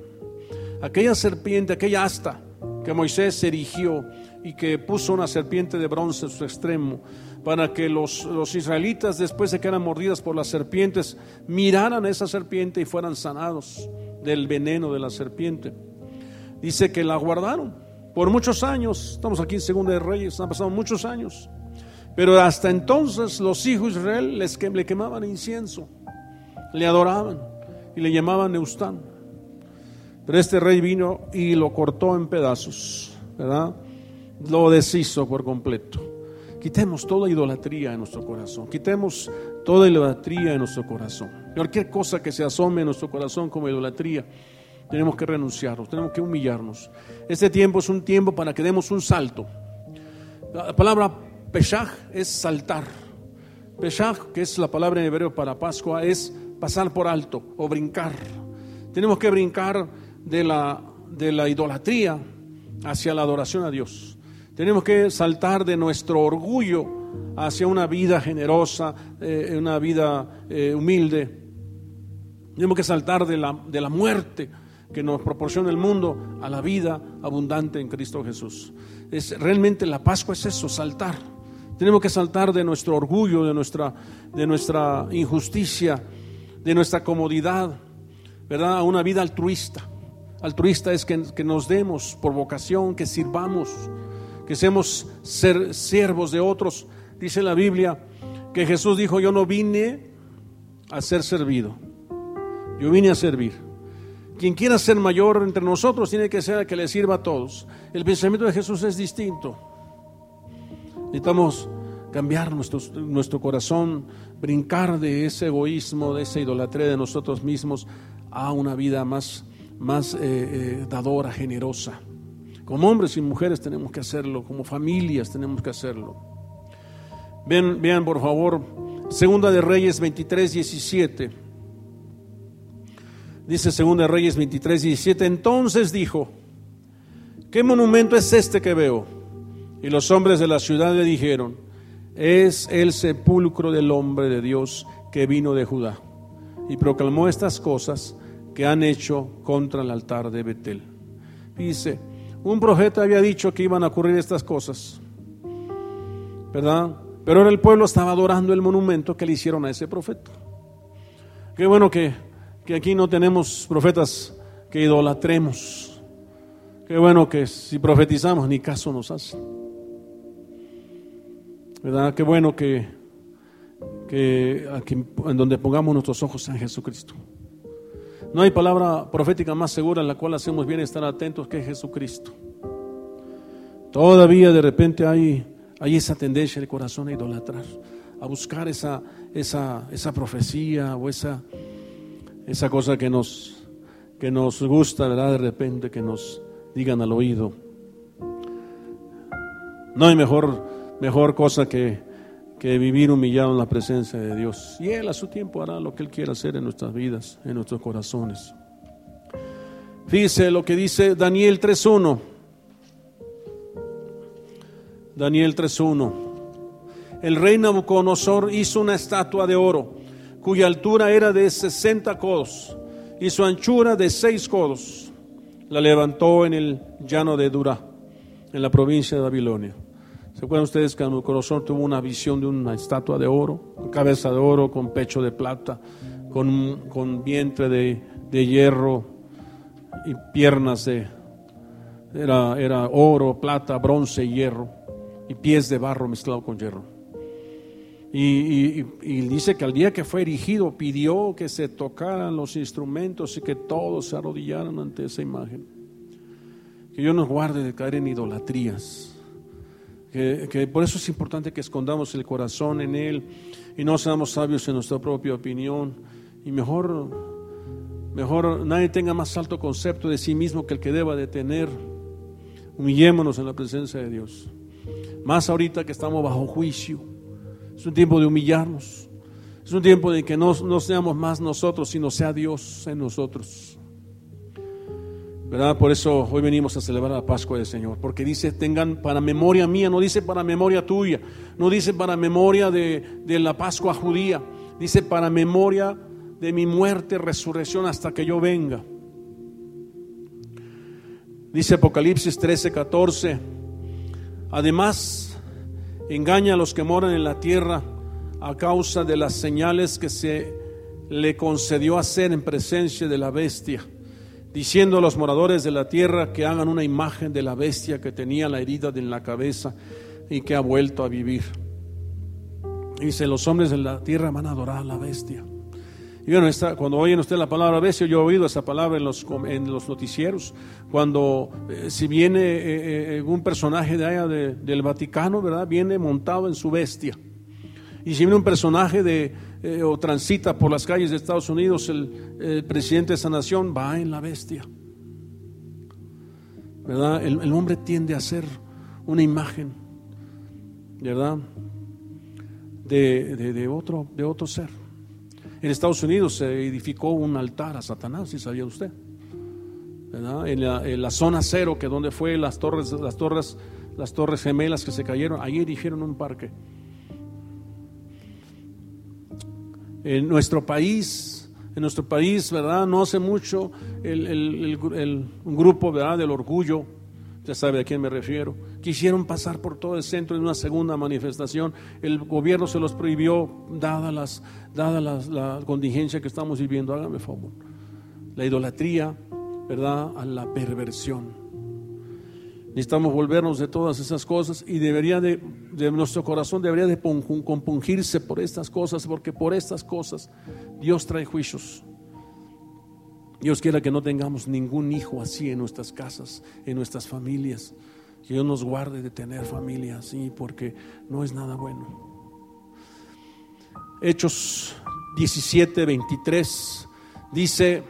Aquella serpiente, aquella asta que Moisés erigió y que puso una serpiente de bronce en su extremo, para que los, los, israelitas, después de que eran mordidas por las serpientes, miraran a esa serpiente y fueran sanados del veneno de la serpiente. Dice que la guardaron por muchos años. Estamos aquí en Segunda de Reyes, han pasado muchos años. Pero hasta entonces los hijos de Israel les, le quemaban incienso, le adoraban y le llamaban Neustán. Pero este rey vino y lo cortó en pedazos, ¿verdad? Lo deshizo por completo. Quitemos toda idolatría en nuestro corazón. Quitemos toda idolatría en nuestro corazón. Cualquier cosa que se asome en nuestro corazón como idolatría, tenemos que renunciarnos, tenemos que humillarnos. Este tiempo es un tiempo para que demos un salto. La palabra Peshach es saltar. Peshach, que es la palabra en hebreo para Pascua, es pasar por alto o brincar. Tenemos que brincar de la, de la idolatría hacia la adoración a Dios. Tenemos que saltar de nuestro orgullo hacia una vida generosa, eh, una vida eh, humilde. Tenemos que saltar de la, de la muerte que nos proporciona el mundo a la vida abundante en Cristo Jesús. Es, realmente la Pascua es eso, saltar. Tenemos que saltar de nuestro orgullo, de nuestra, de nuestra injusticia, de nuestra comodidad, ¿verdad? A una vida altruista. Altruista es que, nos demos por vocación, que sirvamos, que seamos ser, siervos de otros. Dice la Biblia que Jesús dijo, yo no vine a ser servido, yo vine a servir. Quien quiera ser mayor entre nosotros tiene que ser el que le sirva a todos. El pensamiento de Jesús es distinto. Necesitamos cambiar nuestro, nuestro corazón, brincar de ese egoísmo, de esa idolatría de nosotros mismos a una vida más más eh, eh, dadora, generosa. Como hombres y mujeres tenemos que hacerlo, como familias tenemos que hacerlo. Vean, vean por favor, Segunda de Reyes 23, 17. Dice Segunda de Reyes 23, 17. Entonces dijo, ¿qué monumento es este que veo? Y los hombres de la ciudad le dijeron, es el sepulcro del hombre de Dios que vino de Judá. Y proclamó estas cosas que han hecho contra el altar de Betel. Dice, un profeta había dicho que iban a ocurrir estas cosas, ¿verdad? Pero ahora el pueblo estaba adorando el monumento que le hicieron a ese profeta. Qué bueno que, que aquí no tenemos profetas que idolatremos. Qué bueno que si profetizamos ni caso nos hacen. ¿Verdad? Qué bueno que, que aquí, en donde pongamos nuestros ojos en Jesucristo. No hay palabra profética más segura en la cual hacemos bien estar atentos que Jesucristo. Todavía de repente hay, hay esa tendencia del corazón a idolatrar, a buscar esa, esa, esa profecía o esa, esa cosa que nos, que nos gusta, ¿verdad? De repente que nos digan al oído. No hay mejor, mejor cosa que que vivir humillado en la presencia de Dios. Y Él a su tiempo hará lo que Él quiera hacer en nuestras vidas, en nuestros corazones. Fíjese lo que dice Daniel 3.1. Daniel 3.1. El rey Nabucodonosor hizo una estatua de oro, cuya altura era de 60 codos y su anchura de 6 codos. La levantó en el llano de Dura, en la provincia de Babilonia. ¿Se acuerdan ustedes que Nabucodonosor tuvo una visión de una estatua de oro, cabeza de oro, con pecho de plata, con, con vientre de, de, hierro y piernas de... Era, era oro, plata, bronce y hierro, y pies de barro mezclado con hierro. Y, y, dice que al día que fue erigido pidió que se tocaran los instrumentos y que todos se arrodillaran ante esa imagen. Que Dios nos guarde de caer en idolatrías que, por eso es importante que escondamos el corazón en Él y no seamos sabios en nuestra propia opinión y mejor, mejor nadie tenga más alto concepto de sí mismo que el que deba de tener. Humillémonos en la presencia de Dios. Más ahorita que estamos bajo juicio. Es un tiempo de humillarnos. Es un tiempo de que no, no seamos más nosotros, sino sea Dios en nosotros. ¿Verdad? Por eso hoy venimos a celebrar la Pascua del Señor, porque dice, tengan para memoria mía, no dice para memoria tuya, no dice para memoria de, de la Pascua judía, dice para memoria de mi muerte, resurrección hasta que yo venga. Dice Apocalipsis 13, 14, además engaña a los que moran en la tierra a causa de las señales que se le concedió hacer en presencia de la bestia diciendo a los moradores de la tierra que hagan una imagen de la bestia que tenía la herida en la cabeza y que ha vuelto a vivir. Dice, los hombres de la tierra van a adorar a la bestia. Y bueno, cuando oyen usted la palabra bestia, yo he oído esa palabra en los, en los noticieros, cuando eh, si viene eh, eh, un personaje de allá del Vaticano, ¿verdad? Viene montado en su bestia. Y si viene un personaje de, o transita por las calles de Estados Unidos, el, presidente de esa nación va en la bestia. ¿Verdad? El, hombre tiende a ser una imagen, ¿verdad? De, de, otro, de otro ser. En Estados Unidos se edificó un altar a Satanás, si sabía usted. En la, zona cero, que donde fue las torres, las torres, las torres gemelas que se cayeron, ahí erigieron un parque. En nuestro país, en nuestro país, ¿verdad? No hace mucho el, un grupo, ¿verdad? Del orgullo, ya sabe a quién me refiero, quisieron pasar por todo el centro en una segunda manifestación. El gobierno se los prohibió, dada, las, dada la contingencia que estamos viviendo. Hágame favor. La idolatría, ¿verdad? A la perversión. Necesitamos volvernos de todas esas cosas y debería de, nuestro corazón debería de compungirse por estas cosas, porque por estas cosas Dios trae juicios. Dios quiera que no tengamos ningún hijo así en nuestras casas, en nuestras familias. Que Dios nos guarde de tener familia así, porque no es nada bueno. Hechos 17, 23 dice,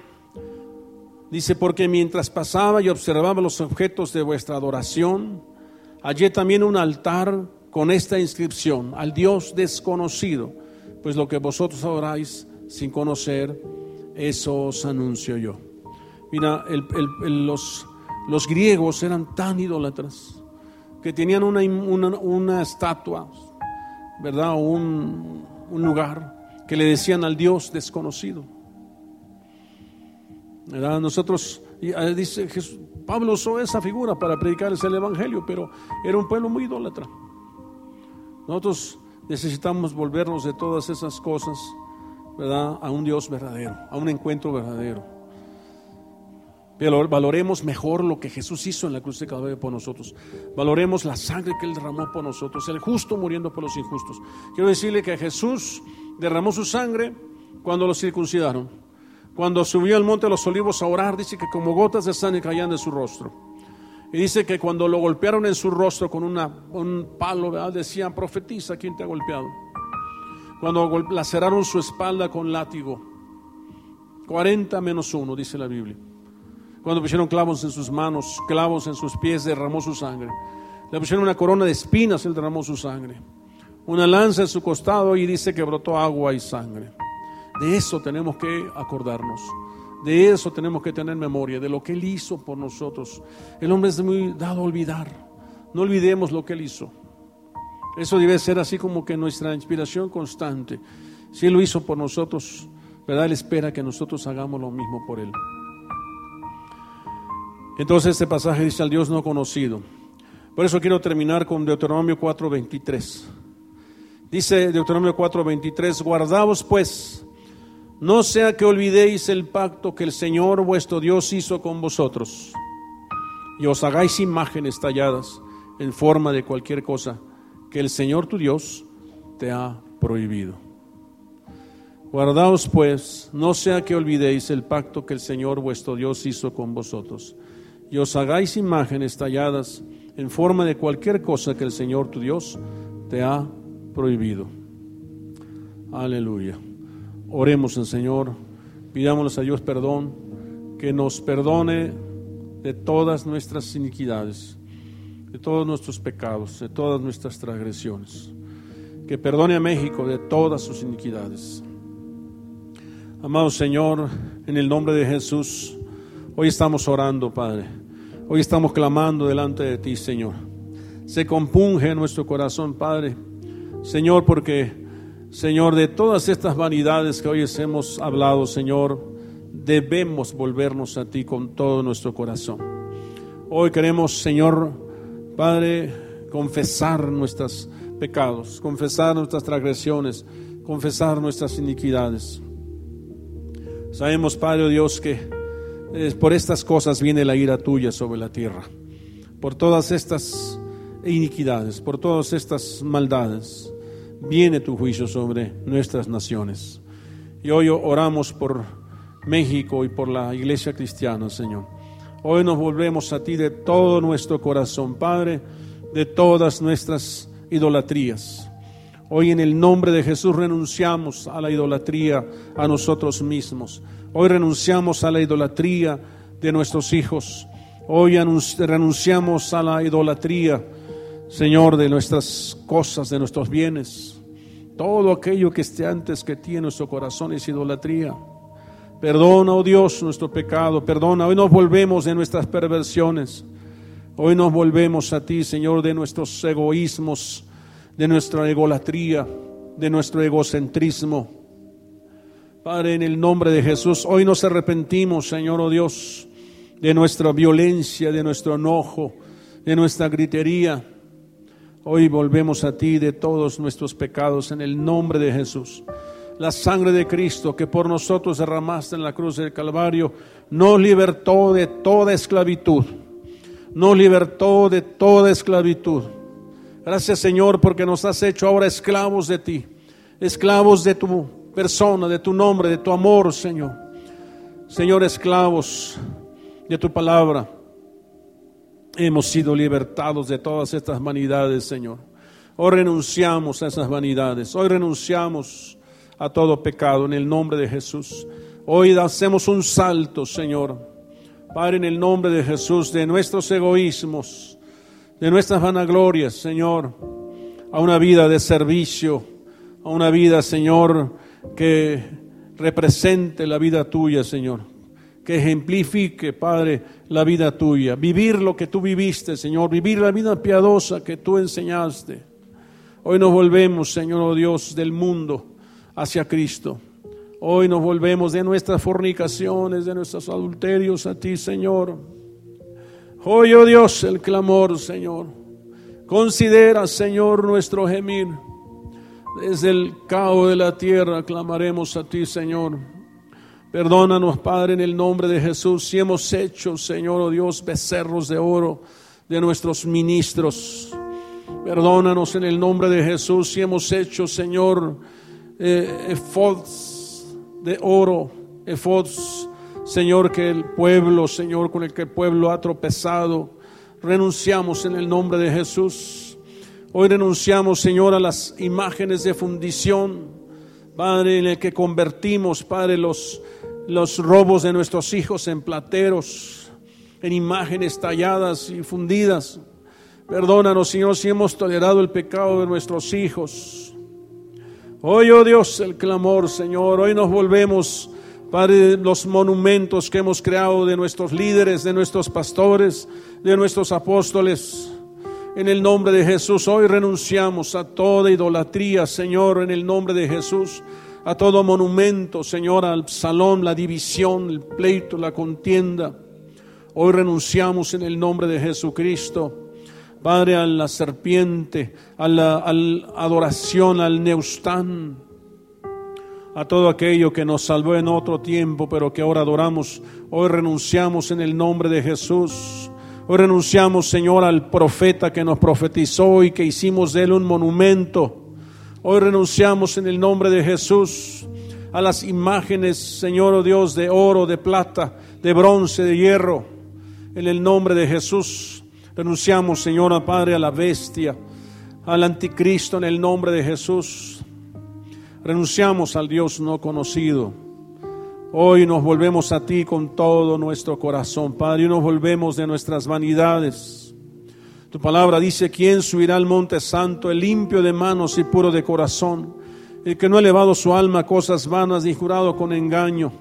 dice, porque mientras pasaba y observaba los objetos de vuestra adoración, hallé también un altar con esta inscripción, al Dios desconocido, pues lo que vosotros adoráis sin conocer, eso os anuncio yo. Mira, los, los, griegos eran tan idólatras que tenían una, una, estatua, ¿verdad? Un, un lugar que le decían al Dios desconocido. Nosotros, eh, dice Jesús, Pablo usó esa figura para predicarles el Evangelio, pero era un pueblo muy idólatra. Nosotros necesitamos volvernos de todas esas cosas ¿verdad? a un Dios verdadero, a un encuentro verdadero. Pero valoremos mejor lo que Jesús hizo en la cruz de Calvario por nosotros. Valoremos la sangre que Él derramó por nosotros, el justo muriendo por los injustos. Quiero decirle que Jesús derramó su sangre cuando lo circuncidaron. Cuando subió al monte de los olivos a orar, dice que como gotas de sangre caían de su rostro. Y dice que cuando lo golpearon en su rostro con una, un palo, ¿verdad? decían, profetiza, ¿quién te ha golpeado? cuando laceraron su espalda con látigo. 40 menos uno, dice la Biblia. Cuando pusieron clavos en sus manos, clavos en sus pies, derramó su sangre. Le pusieron una corona de espinas, él derramó su sangre. Una lanza en su costado y dice que brotó agua y sangre. De eso tenemos que acordarnos. De eso tenemos que tener memoria, de lo que Él hizo por nosotros. El hombre es muy dado a olvidar. No olvidemos lo que Él hizo. Eso debe ser así como que nuestra inspiración constante. Si Él lo hizo por nosotros, ¿verdad? Él espera que nosotros hagamos lo mismo por Él. Entonces este pasaje dice al Dios no conocido. Por eso quiero terminar con Deuteronomio 4:23. Dice Deuteronomio 4:23, guardaos pues, no sea que olvidéis el pacto que el Señor vuestro Dios hizo con vosotros, y os hagáis imágenes talladas en forma de cualquier cosa que el Señor tu Dios te ha prohibido. Guardaos pues, no sea que olvidéis el pacto que el Señor vuestro Dios hizo con vosotros, y os hagáis imágenes talladas en forma de cualquier cosa que el Señor tu Dios te ha prohibido. Aleluya. Oremos al Señor, pidámosle a Dios perdón, que nos perdone de todas nuestras iniquidades de todos nuestros pecados, de todas nuestras transgresiones. Que perdone a México de todas sus iniquidades. Amado Señor, en el nombre de Jesús, hoy estamos orando, Padre. Hoy estamos clamando delante de ti, Señor. Se compunge nuestro corazón, Padre. Señor, porque, Señor, de todas estas vanidades que hoy hemos hablado, Señor, debemos volvernos a ti con todo nuestro corazón. Hoy queremos, Señor, Padre, confesar nuestros pecados, confesar nuestras transgresiones, confesar nuestras iniquidades. Sabemos, Padre Dios, que por estas cosas viene la ira tuya sobre la tierra. Por todas estas iniquidades, por todas estas maldades, viene tu juicio sobre nuestras naciones. Y hoy oramos por México y por la iglesia cristiana, Señor. Hoy nos volvemos a ti de todo nuestro corazón, Padre, de todas nuestras idolatrías. Hoy en el nombre de Jesús renunciamos a la idolatría a nosotros mismos. Hoy renunciamos a la idolatría de nuestros hijos. Hoy renunciamos a la idolatría, Señor, de nuestras cosas, de nuestros bienes. Todo aquello que esté antes que ti en nuestro corazón es idolatría. Perdona, oh Dios, nuestro pecado. Perdona. Hoy nos volvemos de nuestras perversiones. Hoy nos volvemos a ti, Señor, de nuestros egoísmos, de nuestra egolatría, de nuestro egocentrismo. Padre, en el nombre de Jesús, hoy nos arrepentimos, Señor, oh Dios, de nuestra violencia, de nuestro enojo, de nuestra gritería. Hoy volvemos a ti de todos nuestros pecados en el nombre de Jesús. La sangre de Cristo que por nosotros derramaste en la cruz del Calvario nos libertó de toda esclavitud. Nos libertó de toda esclavitud. Gracias Señor porque nos has hecho ahora esclavos de ti, esclavos de tu persona, de tu nombre, de tu amor, Señor. Señor, esclavos de tu palabra, hemos sido libertados de todas estas vanidades, Señor. Hoy renunciamos a esas vanidades, hoy renunciamos a todo pecado en el nombre de Jesús. Hoy hacemos un salto, Señor, Padre, en el nombre de Jesús, de nuestros egoísmos, de nuestras vanaglorias, Señor, a una vida de servicio, a una vida, Señor, que represente la vida tuya, Señor. Que ejemplifique, Padre, la vida tuya. Vivir lo que tú viviste, Señor. Vivir la vida piadosa que tú enseñaste. Hoy nos volvemos, Señor oh Dios, del mundo hacia Cristo. Hoy nos volvemos de nuestras fornicaciones, de nuestros adulterios a ti, Señor. Hoy, oh Dios, el clamor, Señor. Considera, Señor, nuestro gemir. Desde el cabo de la tierra clamaremos a ti, Señor. Perdónanos, Padre, en el nombre de Jesús, si hemos hecho, Señor, oh Dios, becerros de oro de nuestros ministros. Perdónanos en el nombre de Jesús si hemos hecho, Señor, eh, efods de oro, efods, Señor, que el pueblo, Señor, con el que el pueblo ha tropezado. Renunciamos en el nombre de Jesús. Hoy renunciamos, Señor, a las imágenes de fundición, Padre, en el que convertimos, Padre, los, los robos de nuestros hijos en plateros, en imágenes talladas y fundidas. Perdónanos, Señor, si hemos tolerado el pecado de nuestros hijos. Hoy, oh Dios, el clamor, Señor. Hoy nos volvemos, Padre, los monumentos que hemos creado de nuestros líderes, de nuestros pastores, de nuestros apóstoles. En el nombre de Jesús, hoy renunciamos a toda idolatría, Señor, en el nombre de Jesús, a todo monumento, Señor, al salón, la división, el pleito, la contienda. Hoy renunciamos en el nombre de Jesucristo. Padre, a la serpiente, a la, adoración al Neustán, a todo aquello que nos salvó en otro tiempo, pero que ahora adoramos. Hoy renunciamos en el nombre de Jesús. Hoy renunciamos, Señor, al profeta que nos profetizó y que hicimos de él un monumento. Hoy renunciamos en el nombre de Jesús a las imágenes, Señor oh Dios, de oro, de plata, de bronce, de hierro. En el nombre de Jesús renunciamos, Señor, Padre, a la bestia, al anticristo en el nombre de Jesús. Renunciamos al Dios no conocido. Hoy nos volvemos a ti con todo nuestro corazón, Padre, y nos volvemos de nuestras vanidades. Tu palabra dice, ¿quién subirá al monte santo, el limpio de manos y puro de corazón, el que no ha elevado su alma a cosas vanas ni jurado con engaño?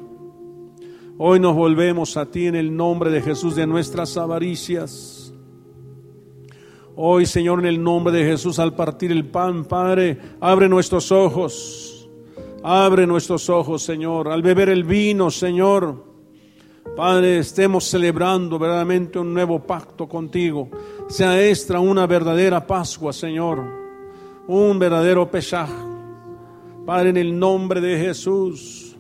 Hoy nos volvemos a ti en el nombre de Jesús de nuestras avaricias. Hoy, Señor, en el nombre de Jesús, al partir el pan, Padre, abre nuestros ojos Abre nuestros ojos, Señor, al beber el vino, Señor. Padre, estemos celebrando verdaderamente un nuevo pacto contigo. Sea esta una verdadera Pascua, Señor. Un verdadero Pesaj. Padre, en el nombre de Jesús.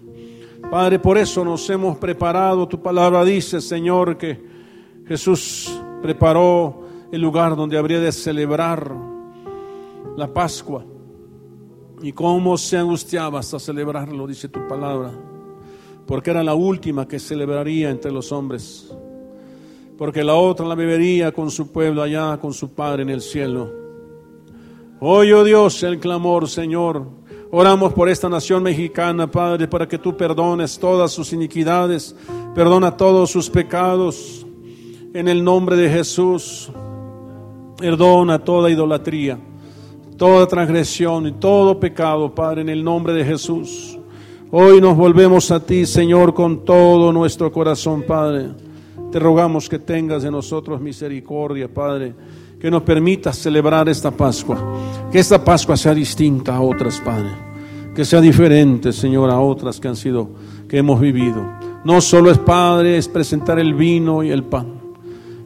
Padre, por eso nos hemos preparado. Tu palabra dice, Señor, que Jesús preparó el lugar donde habría de celebrar la Pascua. Y cómo se angustiaba hasta celebrarlo, dice tu palabra, porque era la última que celebraría entre los hombres, porque la otra la bebería con su pueblo allá, con su Padre en el cielo. Oye, oh Dios, el clamor, Señor. Oramos por esta nación mexicana, Padre, para que tú perdones todas sus iniquidades, perdona todos sus pecados. En el nombre de Jesús, perdona toda idolatría toda transgresión y todo pecado, Padre, en el nombre de Jesús. Hoy nos volvemos a ti, Señor, con todo nuestro corazón, Padre. Te rogamos que tengas de nosotros misericordia, Padre, que nos permitas celebrar esta Pascua, que esta Pascua sea distinta a otras, Padre, que sea diferente, Señor, a otras que han sido, que hemos vivido. No solo es, Padre, es presentar el vino y el pan,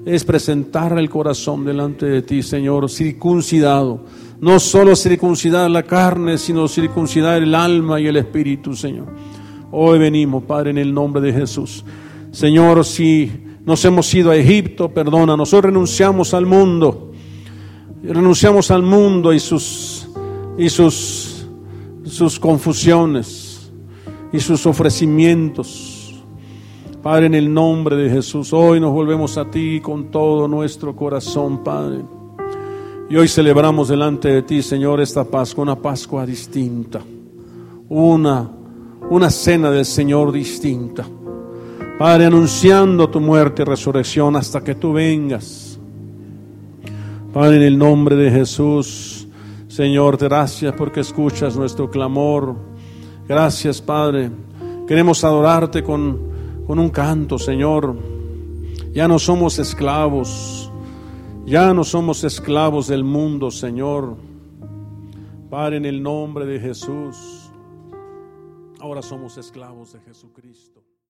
es presentar el corazón delante de ti, Señor, circuncidado no solo circuncidar la carne, sino circuncidar el alma y el espíritu, Señor. Hoy venimos, Padre, en el nombre de Jesús. Señor, si nos hemos ido a Egipto, perdona, nosotros renunciamos al mundo. Renunciamos al mundo y sus y sus sus confusiones y sus ofrecimientos. Padre, en el nombre de Jesús, hoy nos volvemos a ti con todo nuestro corazón, Padre. Y hoy celebramos delante de ti, Señor, esta Pascua, una Pascua distinta, una, una cena del Señor distinta. Padre, anunciando tu muerte y resurrección hasta que tú vengas. Padre, en el nombre de Jesús, Señor, gracias porque escuchas nuestro clamor. Gracias, Padre. Queremos adorarte con, con un canto, Señor. Ya no somos esclavos. Ya no somos esclavos del mundo, Señor. Padre, en el nombre de Jesús, ahora somos esclavos de Jesucristo.